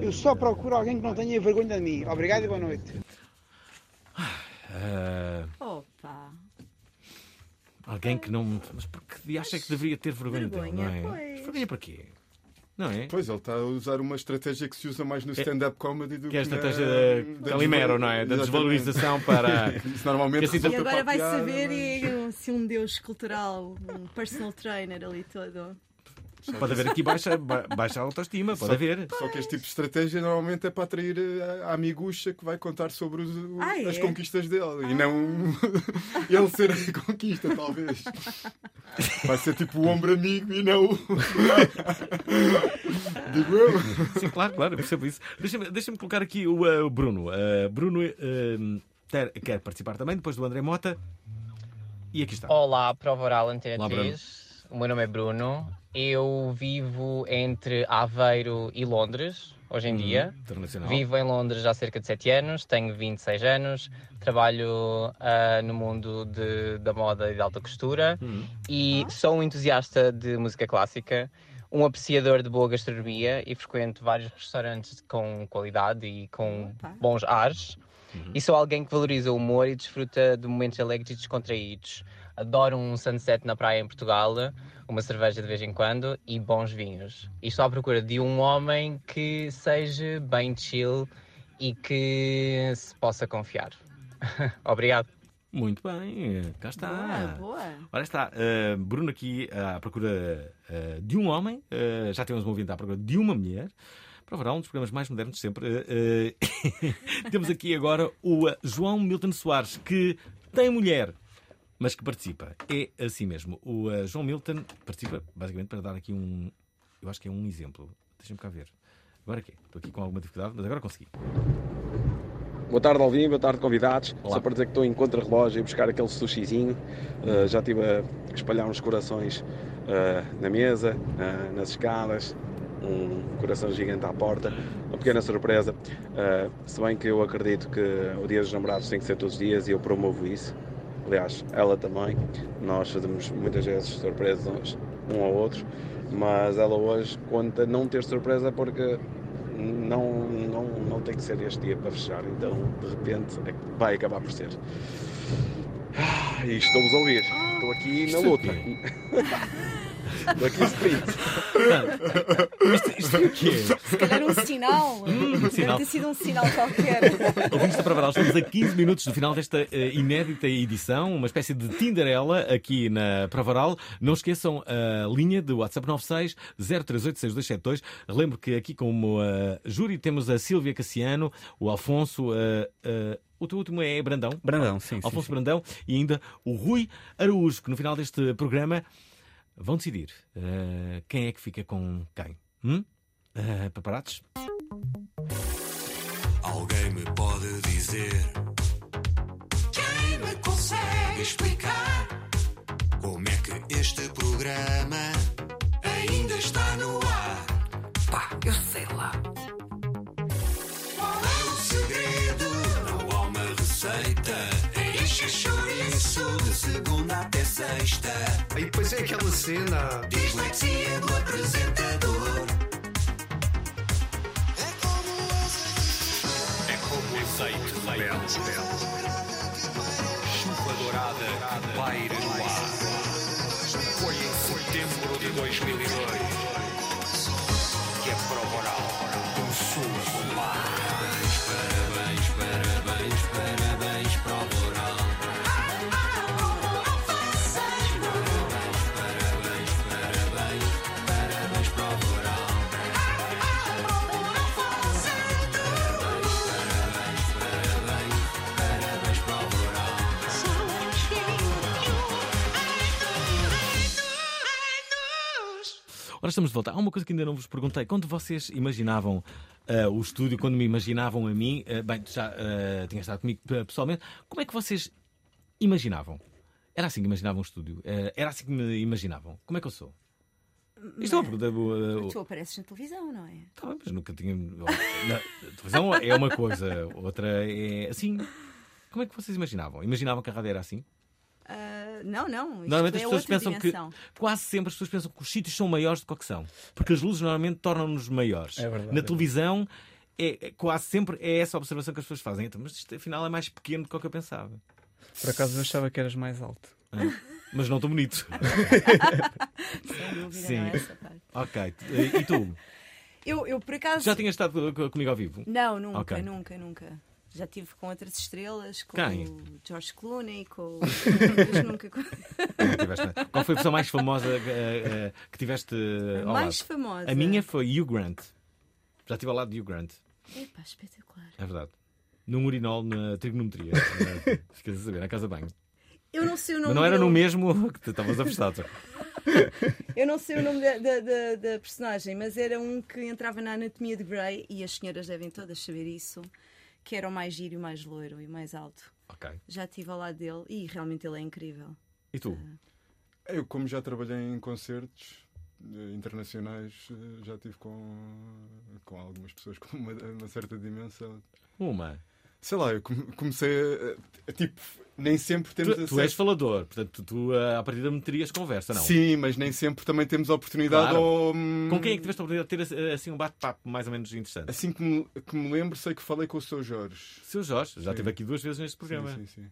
Eu só procuro alguém que não tenha vergonha de mim. Obrigado e boa noite. Uh, Opa. Alguém que não. Mas porque acha que deveria ter vergonha, dele, Vergonha, não é? pois. Vergonha para quê? Não é? Pois, ele está a usar uma estratégia que se usa mais no É- stand-up comedy do Que é a na- estratégia da da Calimero, não é? Da desvalorização para. Isso normalmente Que assim E agora vai saber mas- se um deus cultural, um personal trainer ali todo. Pode haver aqui baixa, ba- baixa autoestima, pode Só- haver. Só que este tipo de estratégia normalmente é para atrair a, a amigucha que vai contar sobre os- o- Ah, as é? conquistas dele e não ele ser a conquista, talvez. Vai ser tipo o ombro amigo e não. o- Digo eu. Sim, claro, claro, eu percebo isso. Deixa-me deixa colocar aqui o uh, Bruno. Uh, Bruno uh, ter- quer participar também, depois do André Mota. E aqui está. Olá, Prova Oral Antena Olá, Bruno. 3. O meu nome é Bruno. Eu vivo entre Aveiro e Londres, hoje em Uhum, dia. internacional. Vivo em Londres há cerca de 7 anos, tenho 26 anos, trabalho ah, no mundo de- da moda e da alta costura Uhum. e sou um entusiasta de música clássica, um apreciador de boa gastronomia e frequento vários restaurantes com qualidade e com bons ares. E sou alguém que valoriza o humor e desfruta de momentos alegres e descontraídos. Adoro um sunset na praia em Portugal, uma cerveja de vez em quando e bons vinhos. E estou à procura de um homem que seja bem chill e que se possa confiar. Obrigado. Muito bem, cá está. Boa, boa. Ora está, uh, Bruno aqui uh, à procura uh, de um homem, uh, já temos um ouvinte à procura de uma mulher. Para o verão, um dos programas mais modernos de sempre. Uh, uh, temos aqui agora o João Milton Soares, que tem mulher, mas que participa. É assim mesmo. O uh, João Milton participa, basicamente, para dar aqui um. Eu acho que é um exemplo. Deixa-me cá ver. Agora aqui. Estou aqui com alguma dificuldade, mas agora consegui. Boa tarde, Alvin. Boa tarde, convidados. Olá. Só para dizer que estou em contra-relógio e buscar aquele sushizinho. Uh, já estive a espalhar uns corações uh, na mesa, uh, nas escadas, um coração gigante à porta. Uma pequena surpresa. Se bem que eu acredito que o Dia dos Namorados tem que ser todos os dias e eu promovo isso. Aliás, ela também. Nós fazemos muitas vezes surpresas um ao outro, mas ela hoje conta não ter surpresa porque não, não, não tem que ser este dia para fechar, então de repente é vai acabar por ser. Ah, E estou-vos a ouvir, estou aqui na luta. Daqui sprints. Isto, isto é o quê? Se calhar um sinal. Hum, um Deve sinal. ter sido um sinal qualquer. Ouvintes da Pravaral, estamos a 15 minutos do final desta eh, inédita edição, uma espécie de Tinderela aqui na Pravaral. Não esqueçam a linha de WhatsApp 96 0386 Relembro que aqui como uh, júri temos a Sílvia Cassiano, o Alfonso, eh, o teu último é Brandão? Brandão, sim. sim, Alfonso sim. Brandão e ainda o Rui Araújo, que no final deste programa vão decidir eh, quem é que fica com quem. Hum? Eh, preparados? Alguém me pode dizer Quem me consegue explicar Como é que este programa Ainda está no ar Pá, eu sei lá Qual é o segredo? Não há uma receita É chouriço De segunda até sexta E depois é aquela cena. Dislexia do apresentador É como o azeite de belo. Chuva dourada que paira no ar. Foi em setembro de 2002 Ora, estamos de volta. Há uma coisa que ainda não vos perguntei. Quando vocês imaginavam ah, o estúdio, quando me imaginavam a mim, ah, bem, tu já ah, tinha estado comigo pessoalmente, como é que vocês imaginavam? Era assim que imaginavam o estúdio? Era assim que me imaginavam? Como é que eu sou? Isto é uma pergunta boa. Tu apareces na televisão, não é? Tá bem, mas nunca tinha. Na televisão é uma coisa, outra é assim. Como é que vocês imaginavam? Imaginavam que a rádio era assim? Não, não. Isto Normalmente é as pessoas outra pensam dimensão. que. Quase sempre as pessoas pensam que os sítios são maiores do que o que são. Porque as luzes normalmente tornam-nos maiores. É verdade, Na é televisão, é, é- quase sempre é essa a observação que as pessoas fazem. Então, mas isto afinal é mais pequeno do que o que eu pensava. Por acaso eu achava que eras mais alto. Ah, Mas não tão bonito. Sem dúvida, Sim. não é essa parte. Ok. E tu? Eu, eu, por acaso. Já tinhas estado co- comigo ao vivo? Não, nunca, Ok. nunca, nunca. Já estive com outras estrelas, com Quem? o George Clooney, com. mas nunca. Qual foi a pessoa mais famosa eh, eh, que tiveste ao mais lado? famosa? A minha foi Hugh Grant. Já estive ao lado de Hugh Grant. Epá, espetacular. É verdade. Num urinol na trigonometria. Ficas a saber, na casa de banho. Eu não sei o nome Mas não era dele. no mesmo que estavas afastado. Eu não sei o nome da, da, da- da personagem, mas era um que entrava na anatomia de Grey e as senhoras devem todas saber isso, que era o mais giro, e o mais loiro e o mais alto. Ok. Já estive ao lado dele e realmente ele é incrível. E tu? Eu, como já trabalhei em concertos eh, internacionais, eh, já estive com, com algumas pessoas com uma, uma certa dimensão. Uma? Sei lá, eu come- comecei a. a- Tipo, nem sempre temos Tu, tu és falador, portanto, tu, tu eh, à partida me terias conversa, não? Sim, mas nem sempre também temos a oportunidade Claro. ou. hum, Com quem é que tiveste a oportunidade de ter eh, assim um bate-papo mais ou menos interessante? Assim que me, que me lembro, sei que falei com o Sr. Jorge. Seu Jorge, já Sim. esteve aqui duas vezes neste programa. Sim, sim, sim.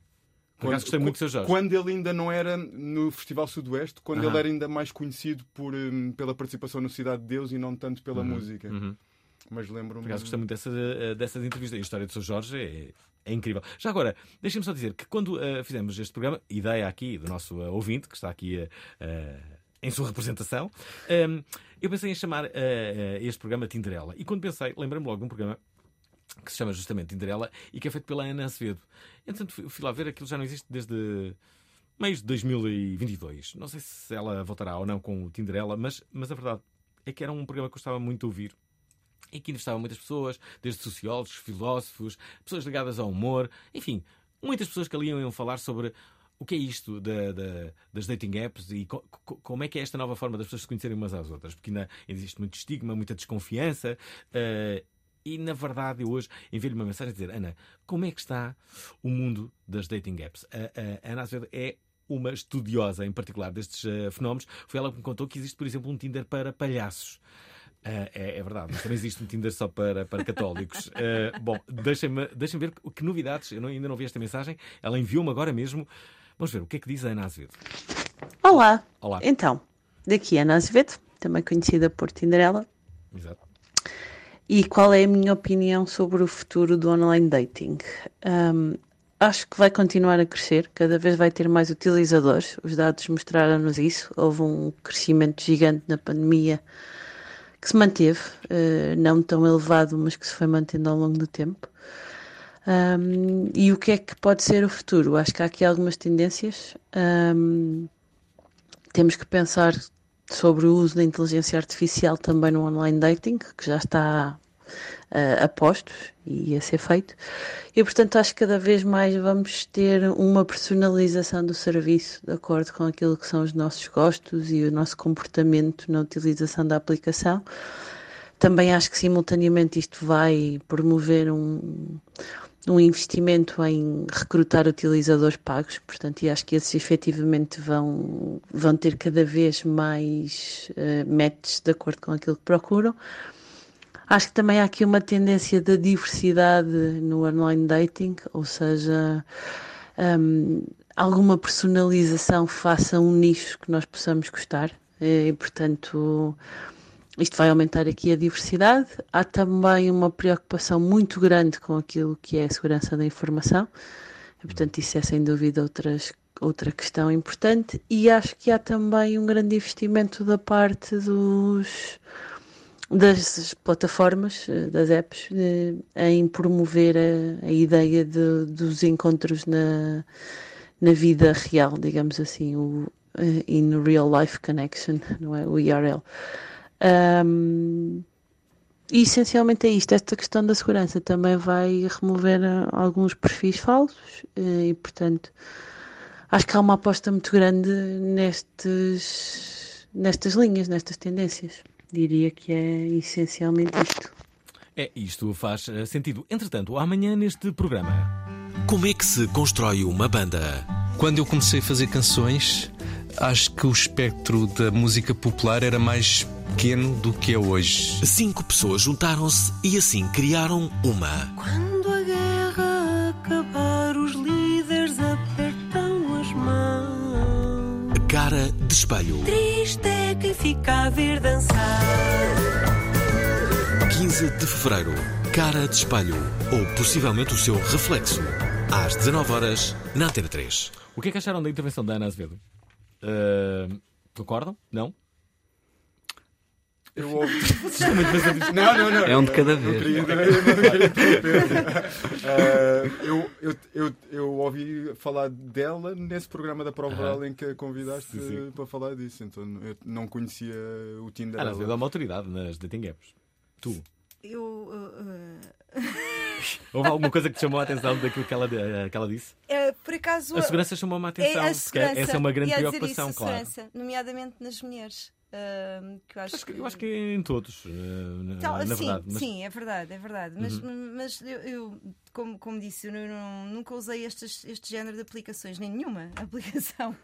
Por acaso gostei muito do Seu Jorge. Quando ele ainda não era no Festival Sudoeste, quando ele era ainda mais conhecido por, hum, pela participação no Cidade de Deus e não tanto pela Uhum, música. uhum. Mas lembro-me. Por gostei muito dessa, eh, dessas entrevistas. E a história do Sr. Jorge é, é incrível. Já agora, deixem-me só dizer que quando eh, fizemos este programa, ideia aqui do nosso eh, ouvinte, que está aqui eh, em sua representação, ehm, eu pensei em chamar este programa Tinderela. E quando pensei, lembrei-me logo de um programa que se chama justamente Tinderela e que é feito pela Ana Acevedo. Entretanto, fui, fui lá ver, aquilo já não existe desde meios de 2022. Não sei se ela voltará ou não com o Tinderela, mas, mas a verdade é que era um programa que eu gostava muito de ouvir e que entrevistavam muitas pessoas, desde sociólogos, filósofos, pessoas ligadas ao humor, enfim, muitas pessoas que ali iam falar sobre o que é isto da- da- das dating apps e co- co- como é que é esta nova forma das pessoas se conhecerem umas às outras, porque ainda existe muito estigma, muita desconfiança. eh, e na verdade, eu hoje enviei-lhe uma mensagem a dizer: Ana, como é que está o mundo das dating apps? A, a Ana Azevedo é uma estudiosa em particular destes eh, fenómenos. Foi ela que me contou que existe, por exemplo, um Tinder para palhaços. Ah, é, é verdade, mas também existe um Tinder só para, para católicos. Ah, bom, deixem-me deixem ver que novidades. Eu não- ainda não vi esta mensagem. Ela enviou-me agora mesmo. Vamos ver o que é que diz a Ana Azevedo. Olá. Olá. Então, Daqui Ana Azevedo, também conhecida por Tinderela. Exato. E qual é a minha opinião sobre o futuro do online dating? Um, acho que vai continuar a crescer, cada vez vai ter mais utilizadores. Os dados mostraram-nos isso. Houve um crescimento gigante na pandemia que se manteve, uh, não tão elevado, mas que se foi mantendo ao longo do tempo. Um, e o que é que pode ser o futuro? Acho que há aqui algumas tendências. Um, temos que pensar sobre o uso da inteligência artificial também no online dating, que já está uh, a postos e a ser feito. E, portanto, acho que cada vez mais vamos ter uma personalização do serviço de acordo com aquilo que são os nossos gostos e o nosso comportamento na utilização da aplicação. Também acho que, simultaneamente, isto vai promover um, um investimento em recrutar utilizadores pagos, portanto, e acho que esses efetivamente vão, vão ter cada vez mais uh, matches de acordo com aquilo que procuram. Acho que também há aqui uma tendência da diversidade no online dating, ou seja, um, alguma personalização faça um nicho que nós possamos gostar e, portanto, isto vai aumentar aqui a diversidade. Há também uma preocupação muito grande com aquilo que é a segurança da informação, e, portanto, isso é sem dúvida outras, outra questão importante. E acho que há também um grande investimento da parte dos das plataformas, eh, das apps, de, em promover a, a ideia de, dos encontros na, na vida real, digamos assim, o uh, in real life connection, não é? O IRL. Um, e essencialmente é isto, esta questão da segurança também vai remover eh, alguns perfis falsos e, portanto, acho que há uma aposta muito grande nestes, nestas linhas, nestas tendências diria que é essencialmente isto. É, isto faz eh, sentido. Entretanto, amanhã neste programa. Como é que se constrói uma banda? Quando eu comecei a fazer canções, acho que o espectro da música popular era mais pequeno do que é hoje. Cinco pessoas juntaram-se e assim criaram uma. Quando a guerra acabar, os líderes apertam as mãos. Cara de espelho. Triste é quem fica a ver dançar. 15 de fevereiro. Cara de espelho. Ou possivelmente o seu reflexo. Às 19 horas na Antena 3. O que é que acharam da intervenção da Ana Azevedo? Uh, concordam? Não? Eu ouvi. não, não, não. É um de cada vez. Uh, eu, eu, eu, eu ouvi falar dela nesse programa da Prova Oral em que a convidaste Sim, sim. para falar disso. Então eu não conhecia o Tinder. Ana Azevedo é uma autoridade nas dating apps. Tu. Eu. uh, Houve alguma coisa que te chamou a atenção daquilo que ela, eh, que ela disse? É, por acaso. A segurança chamou-me a atenção, É a essa é uma grande preocupação, isso, claro. segurança, nomeadamente nas mulheres. que eu acho, Eu acho que em todos, na, Então, na sim, verdade. Mas- sim, é verdade, é verdade. Mas, Uhum. mas eu, eu, como, como disse, eu não- nunca usei estes, este género de aplicações, nem nenhuma aplicação.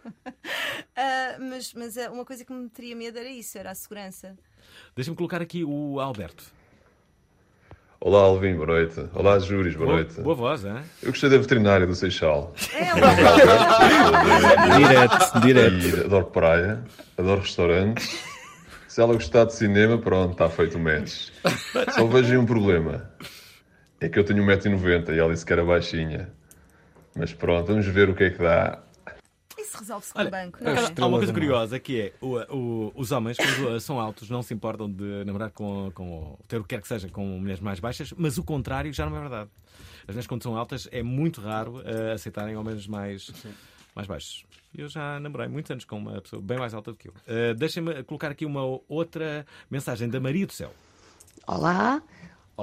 Ah, mas, mas é uma coisa que me teria medo era isso, era a segurança. Deixa-me colocar aqui o Alberto. Olá, Alvin, boa noite. Olá, Júris, boa, Boa- noite. boa voz, hein? Eu gostei da veterinária do Seixal. Direto, direto. E adoro praia, adoro restaurantes. Se ela gostar de cinema, pronto, está feito o match. Só vejo aí um problema. É que eu tenho 1,90m e ela disse que era baixinha. Mas pronto, vamos ver o que é que dá. Isso resolve-se com o banco, Há não é? há uma coisa curiosa que é o, o- os homens, quando uh, são altos, não se importam de namorar com, com ter o que quer que seja com mulheres mais baixas, mas o contrário já não é verdade. As mulheres, quando são altas, é muito raro uh, aceitarem homens mais, mais baixos. Eu já namorei muitos anos com uma pessoa bem mais alta do que eu. Uh, Deixem-me colocar aqui uma outra mensagem da Maria do Céu. Olá.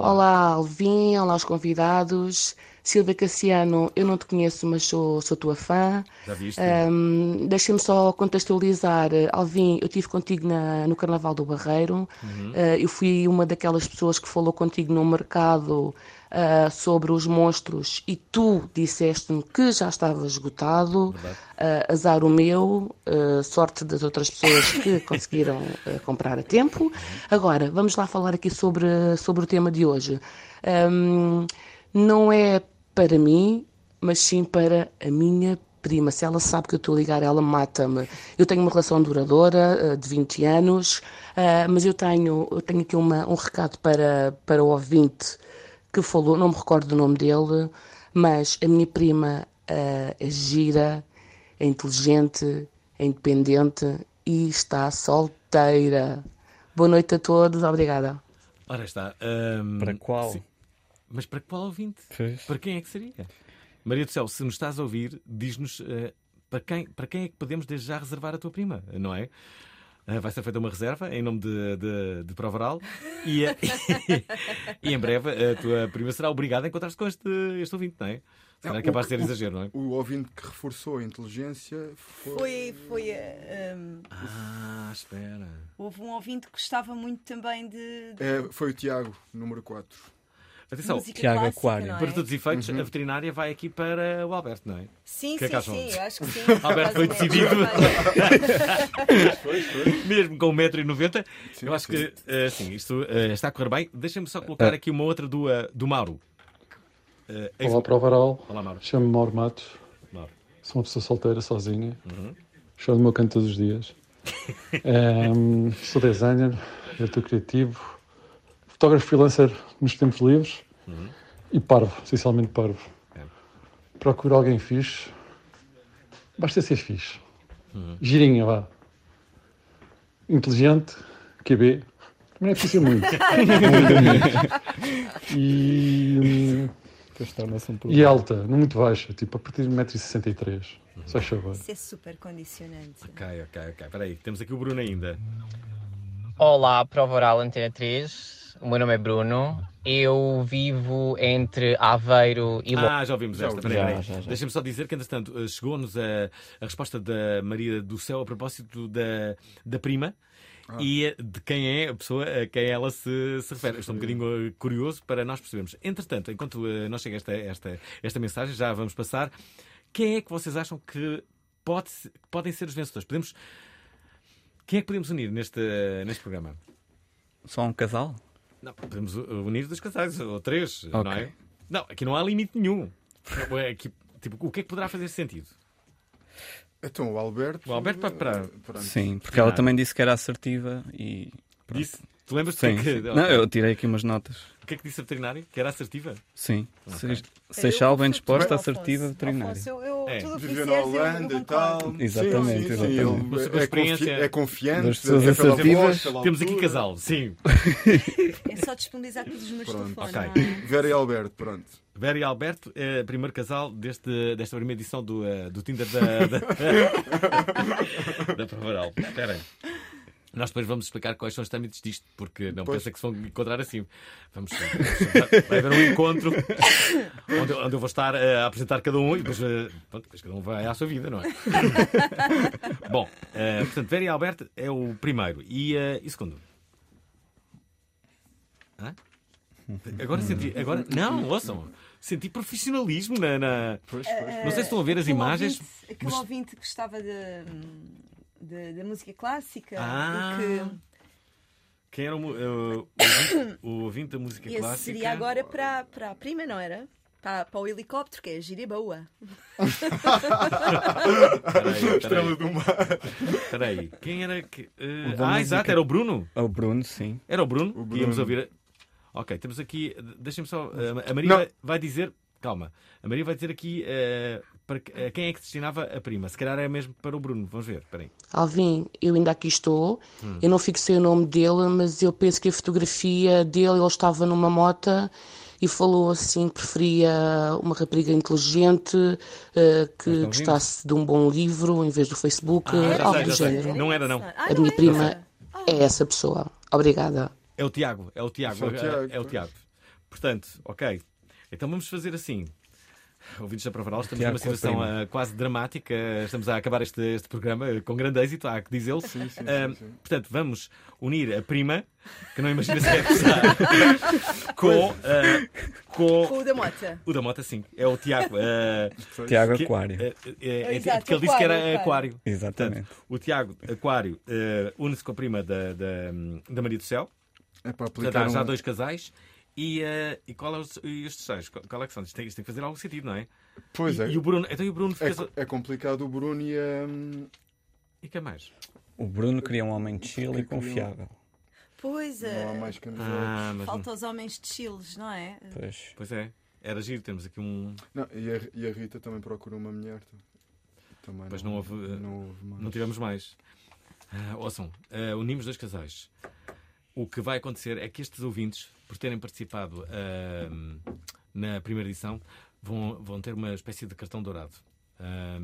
Olá, Alvin, olá aos convidados. Silvia Cassiano, eu não te conheço, mas sou, sou tua fã. Já viste? Ahm, Deixa-me só contextualizar. Alvin, eu estive contigo na- no Carnaval do Barreiro. Uhum. Ah, eu fui uma daquelas pessoas que falou contigo no mercado ah, sobre os monstros e tu disseste-me que já estava esgotado. Ah, azar o meu, ah, sorte das outras pessoas que conseguiram comprar a tempo. Agora, vamos lá falar aqui sobre, sobre o tema de hoje. Ahm, não é para mim, mas sim para a minha prima, se ela sabe que eu estou a ligar, ela mata-me. Eu tenho uma relação duradoura de 20 anos, mas eu tenho, eu tenho aqui uma, um recado para, para o ouvinte que falou, não me recordo do nome dele, mas a minha prima eh, é gira, é inteligente, é independente e está solteira. Boa noite a todos, obrigada. Ora está. ahm, Para qual? sim. Mas para qual ouvinte? Pois. Para quem é que seria? Maria do Céu, se nos estás a ouvir, diz-nos eh, para, quem, para quem é que podemos desde já reservar a tua prima, não é? Eh, vai ser feita uma reserva em nome de, de, de Provaral e, eh, e em breve a tua prima será obrigada a encontrar-se com este, este ouvinte, não é? Se calhar é capaz de ser exagero, não é? O ouvinte que reforçou a inteligência foi. Foi, foi eh, um, Ah, espera. houve um ouvinte que gostava muito também de, de- É, foi o Tiago, número 4. Atenção, Música Tiago clássica, Aquário. é? Para todos os efeitos, Uhum. a veterinária vai aqui para o Alberto, não é? Sim, que é sim, acham? sim, eu acho que sim. Alberto foi um decidido. Foi, foi. Mesmo com 1,90m, eu acho sim. que eh, sim, isto eh, está a correr bem. Deixa-me só colocar É. aqui uma outra do, eh, do Mauro. Ex- Olá para o Varal. Olá, Mauro. Chamo-me Mauro Matos. Mauro. Sou uma pessoa solteira, sozinha. Uhum. Choro no meu canto todos os dias. Ehm, sou designer, diretor criativo, fotógrafo freelancer nos tempos livres Uhum. e parvo, essencialmente parvo. É. Procuro alguém fixe. Basta ser fixe. Uhum. Girinha, vá. Inteligente, QB. Também é preciso muito. e, e alta, não muito baixa, tipo a partir de 1,63m. Só favor. Isso é super condicionante. Ok, ok, ok. Espera aí, temos aqui o Bruno ainda. Olá, Prova Oral Antena 3. O meu nome é Bruno. Eu vivo entre Aveiro e Ah, já ouvimos esta. Peraí, peraí. já. Deixa-me só dizer que, entretanto, eh, chegou-nos a, a resposta da Maria do Céu a propósito da, da prima. E eh, de quem é a pessoa a quem ela se, se refere. Estou um bocadinho eh, curioso para nós percebermos. Entretanto, enquanto não chega esta, esta, esta mensagem, já vamos passar. Quem é que vocês acham que pode, podem ser os vencedores? Podemos, quem é que podemos unir neste, neste programa? Só um casal? Não, podemos unir dois casais, ou três, não Ok. é? Não, aqui não há limite nenhum. É Aqui, tipo, o que é que poderá fazer sentido? Então, o Alberto. O Alberto para. para. Sim, porque ela também disse que era assertiva e. pronto. Disse? Tu lembras Sim, que é sim. Não, eu tirei aqui umas notas. O que é que disse a veterinária? Que era assertiva? Sim. Ok. Seix- Seixal bem disposta, assertiva, veterinária. Afonso, eu, eu, É. tudo o que Viver na Holanda e tal. Exatamente, Sim, sim, sim. exatamente. Ele é, experiência. é confiante. Das pessoas é assertivas. voz, Temos aqui casal, sim. É só disponibilizar todos os meus Pronto. telefones. Ok. não é? Vera e Alberto, pronto. Vera e Alberto, é, primeiro casal deste, desta primeira edição do, eh, do Tinder da, da, da Provaral. Espera aí. Nós depois vamos explicar quais são os trâmites disto, porque não Pois. pensa que se vão encontrar assim. Vamos, vamos- vai haver um encontro onde, onde eu vou estar eh, a apresentar cada um e depois, eh, pronto, depois cada um vai à sua vida, não é? Bom, eh, portanto, Vera e Alberto é o primeiro. E, eh, e o segundo? Hã? Agora senti. Agora, não, ouçam. Senti profissionalismo na. na- Não sei se estão a ver as Aquele imagens. ouvinte- Aquele mas- ouvinte que gostava de, de- da música clássica Ah, que Quem era o, eh, o, ouvinte, o ouvinte da música esse clássica? seria agora para, para a prima, não era? Para, para o helicóptero, que é a Giriboa. Peraí, Estrela do mar. Espera aí. Quem era que. eh, da ah, música- exato, era o Bruno. É o Bruno, sim. Era o Bruno. O que Íamos Bruno. ouvir. Ok, temos aqui. Deixem-me só. eh, a Maria Não. vai, vai dizer. Calma. A Maria vai dizer aqui eh, para que- a quem é que destinava a prima. Se calhar é mesmo para o Bruno. Vamos ver. Espera aí. Alvin, eu ainda aqui estou. Hum. Eu não fixei o nome dele, mas eu penso que a fotografia dele, ele estava numa mota e falou assim que preferia uma rapariga inteligente, eh, que gostasse de um bom livro em vez do Facebook, Ah, algo sei, do sei. género. Não era, não. A minha prima é essa pessoa. Obrigada. É o Tiago, é o Tiago, Só o é, Tiago, é o. Tiago. Portanto, ok. Então vamos fazer assim. Ouvintes da Provaral, estamos Tiago numa situação ah, quase dramática. Estamos a acabar este, este programa ah, com grande êxito, há que dizê-lo. Sim, sim, Ah, sim, sim. Portanto, vamos unir a prima, que não imagina se é pesar, com, ah, com Com o da Mota. o da Mota, sim. É o Tiago. ah, Tiago que- Aquário. é- é- é- Exato, porque ele disse que era Aquário, aquário. Exatamente. Portanto, o Tiago Aquário une-se com a prima da, da, da Maria do Céu. É para Portanto, aplicar há já um- dois casais. E, eh, e qual é os, e os terceiros? Qual qual é que são? Isto tem, isto tem que fazer algum sentido, não é? Pois e, é. E o Bruno, então e o Bruno É, fica. co- é complicado o Bruno e a. E que mais? O Bruno queria um homem chill e Queria um- confiável. Pois é. Não há mais. Ah, mas Falta os homens de chiles, não é? Pois. Pois é. Era giro, temos aqui um. Não, e, a, e a Rita também procura uma mulher. Também Pois não houve. eh, não houve mais. Não tivemos mais. Ah, ouçam, ah, unimos dois casais. O que vai acontecer é que estes ouvintes, por terem participado ah, na primeira edição, vão, vão ter uma espécie de cartão dourado. ah,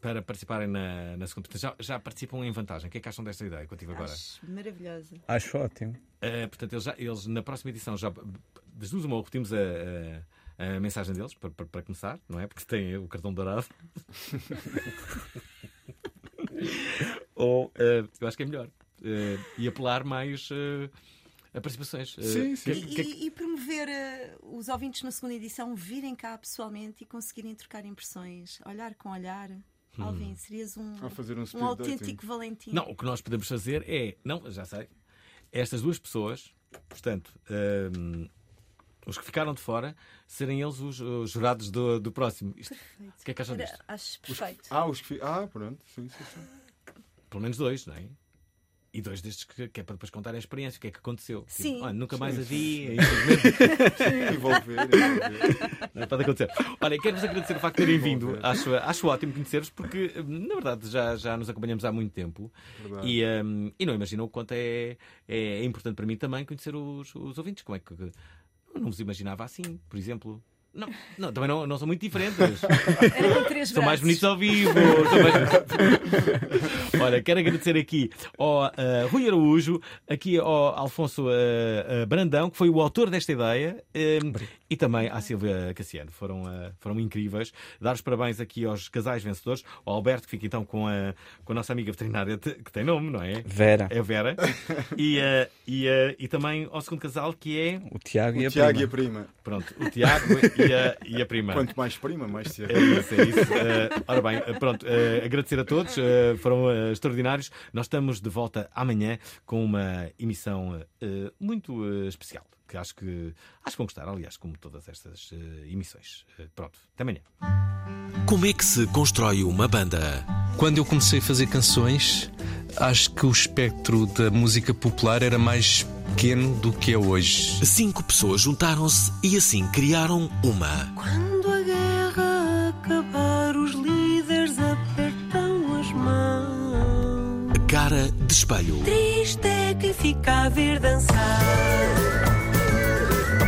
para participarem na, na segunda. Portanto, Já, já participam em vantagem. O que é que acham desta ideia que eu tive agora? Acho maravilhosa. Acho ótimo. Uh, portanto, eles, já, eles na próxima edição já das duas uma repetimos a, a- a mensagem deles para, para- para começar, não é? Porque têm o cartão dourado. Ou uh, eu acho que é melhor. Uh, e apelar mais uh, a participações. Uh, Sim, sim. que- que- E, e promover eh, os ouvintes na segunda edição virem cá pessoalmente e conseguirem trocar impressões, olhar com olhar. Alvin, serias um, um um autêntico. Valentim. Não, o que nós podemos fazer é. Não, já sei. Estas duas pessoas, portanto, um, os que ficaram de fora, serem eles os, os jurados do, do próximo. Isto- Perfeito. o que é que acham disto? Acho perfeito. Ah, os que. Ah, pronto. Sim, sim, sim. Pelo menos dois, não é? E dois destes que, que é para depois contar a experiência, o que é que aconteceu. Sim. olha, nunca mais Sim. a vi. Sim, envolver, envolver. Não, Pode acontecer. Olha, quero-vos agradecer o facto de terem vindo. Acho, acho ótimo conhecer-vos, porque, na verdade, já, já nos acompanhamos há muito tempo. Verdade. E, hum, e não imaginam o quanto é, é importante para mim também conhecer os, os ouvintes. Como é que. eu Não vos imaginava assim, por exemplo. Não, não também não, não são muito diferentes. São mais bonitos ao vivo. mais- Olha, quero agradecer aqui ao uh, Rui Araújo, aqui ao Alfonso uh, uh, Brandão, que foi o autor desta ideia, um, e também à Silvia Cassiano. Foram, uh, foram incríveis. Dar os parabéns aqui aos casais vencedores, ao Alberto, que fica então com a, com a nossa amiga veterinária, te- que tem nome, não é? Vera. É Vera. E, uh, e, uh, e também ao segundo casal, que é. O Tiago e O a Tiago prima. e a prima. Pronto, o Tiago e a, e a prima. Quanto mais prima, mais Tiago. É isso, é isso. Eh, ora bem, eh, pronto, eh, agradecer a todos, eh, foram extraordinários. Nós estamos de volta amanhã com uma emissão muito especial. Que acho que acho que vão gostar, aliás, como todas estas eh, emissões. Eh, pronto, até amanhã. Como é que se constrói uma banda? Quando eu comecei a fazer canções, acho que o espectro da música popular era mais pequeno do que é hoje. Cinco pessoas juntaram-se e assim criaram uma. Quando a guerra acabar, os líderes apertam as mãos. Cara de espelho. Triste é quem fica a ver dançar.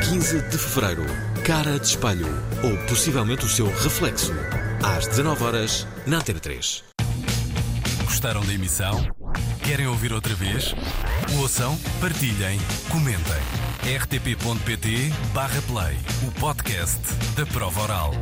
15 de fevereiro. Cara de espelho. Ou possivelmente o seu reflexo. Às 19 horas na Antena 3. Gostaram da emissão? Querem ouvir outra vez? Ouçam, partilhem, comentem. rtp.pt/play o podcast da prova oral.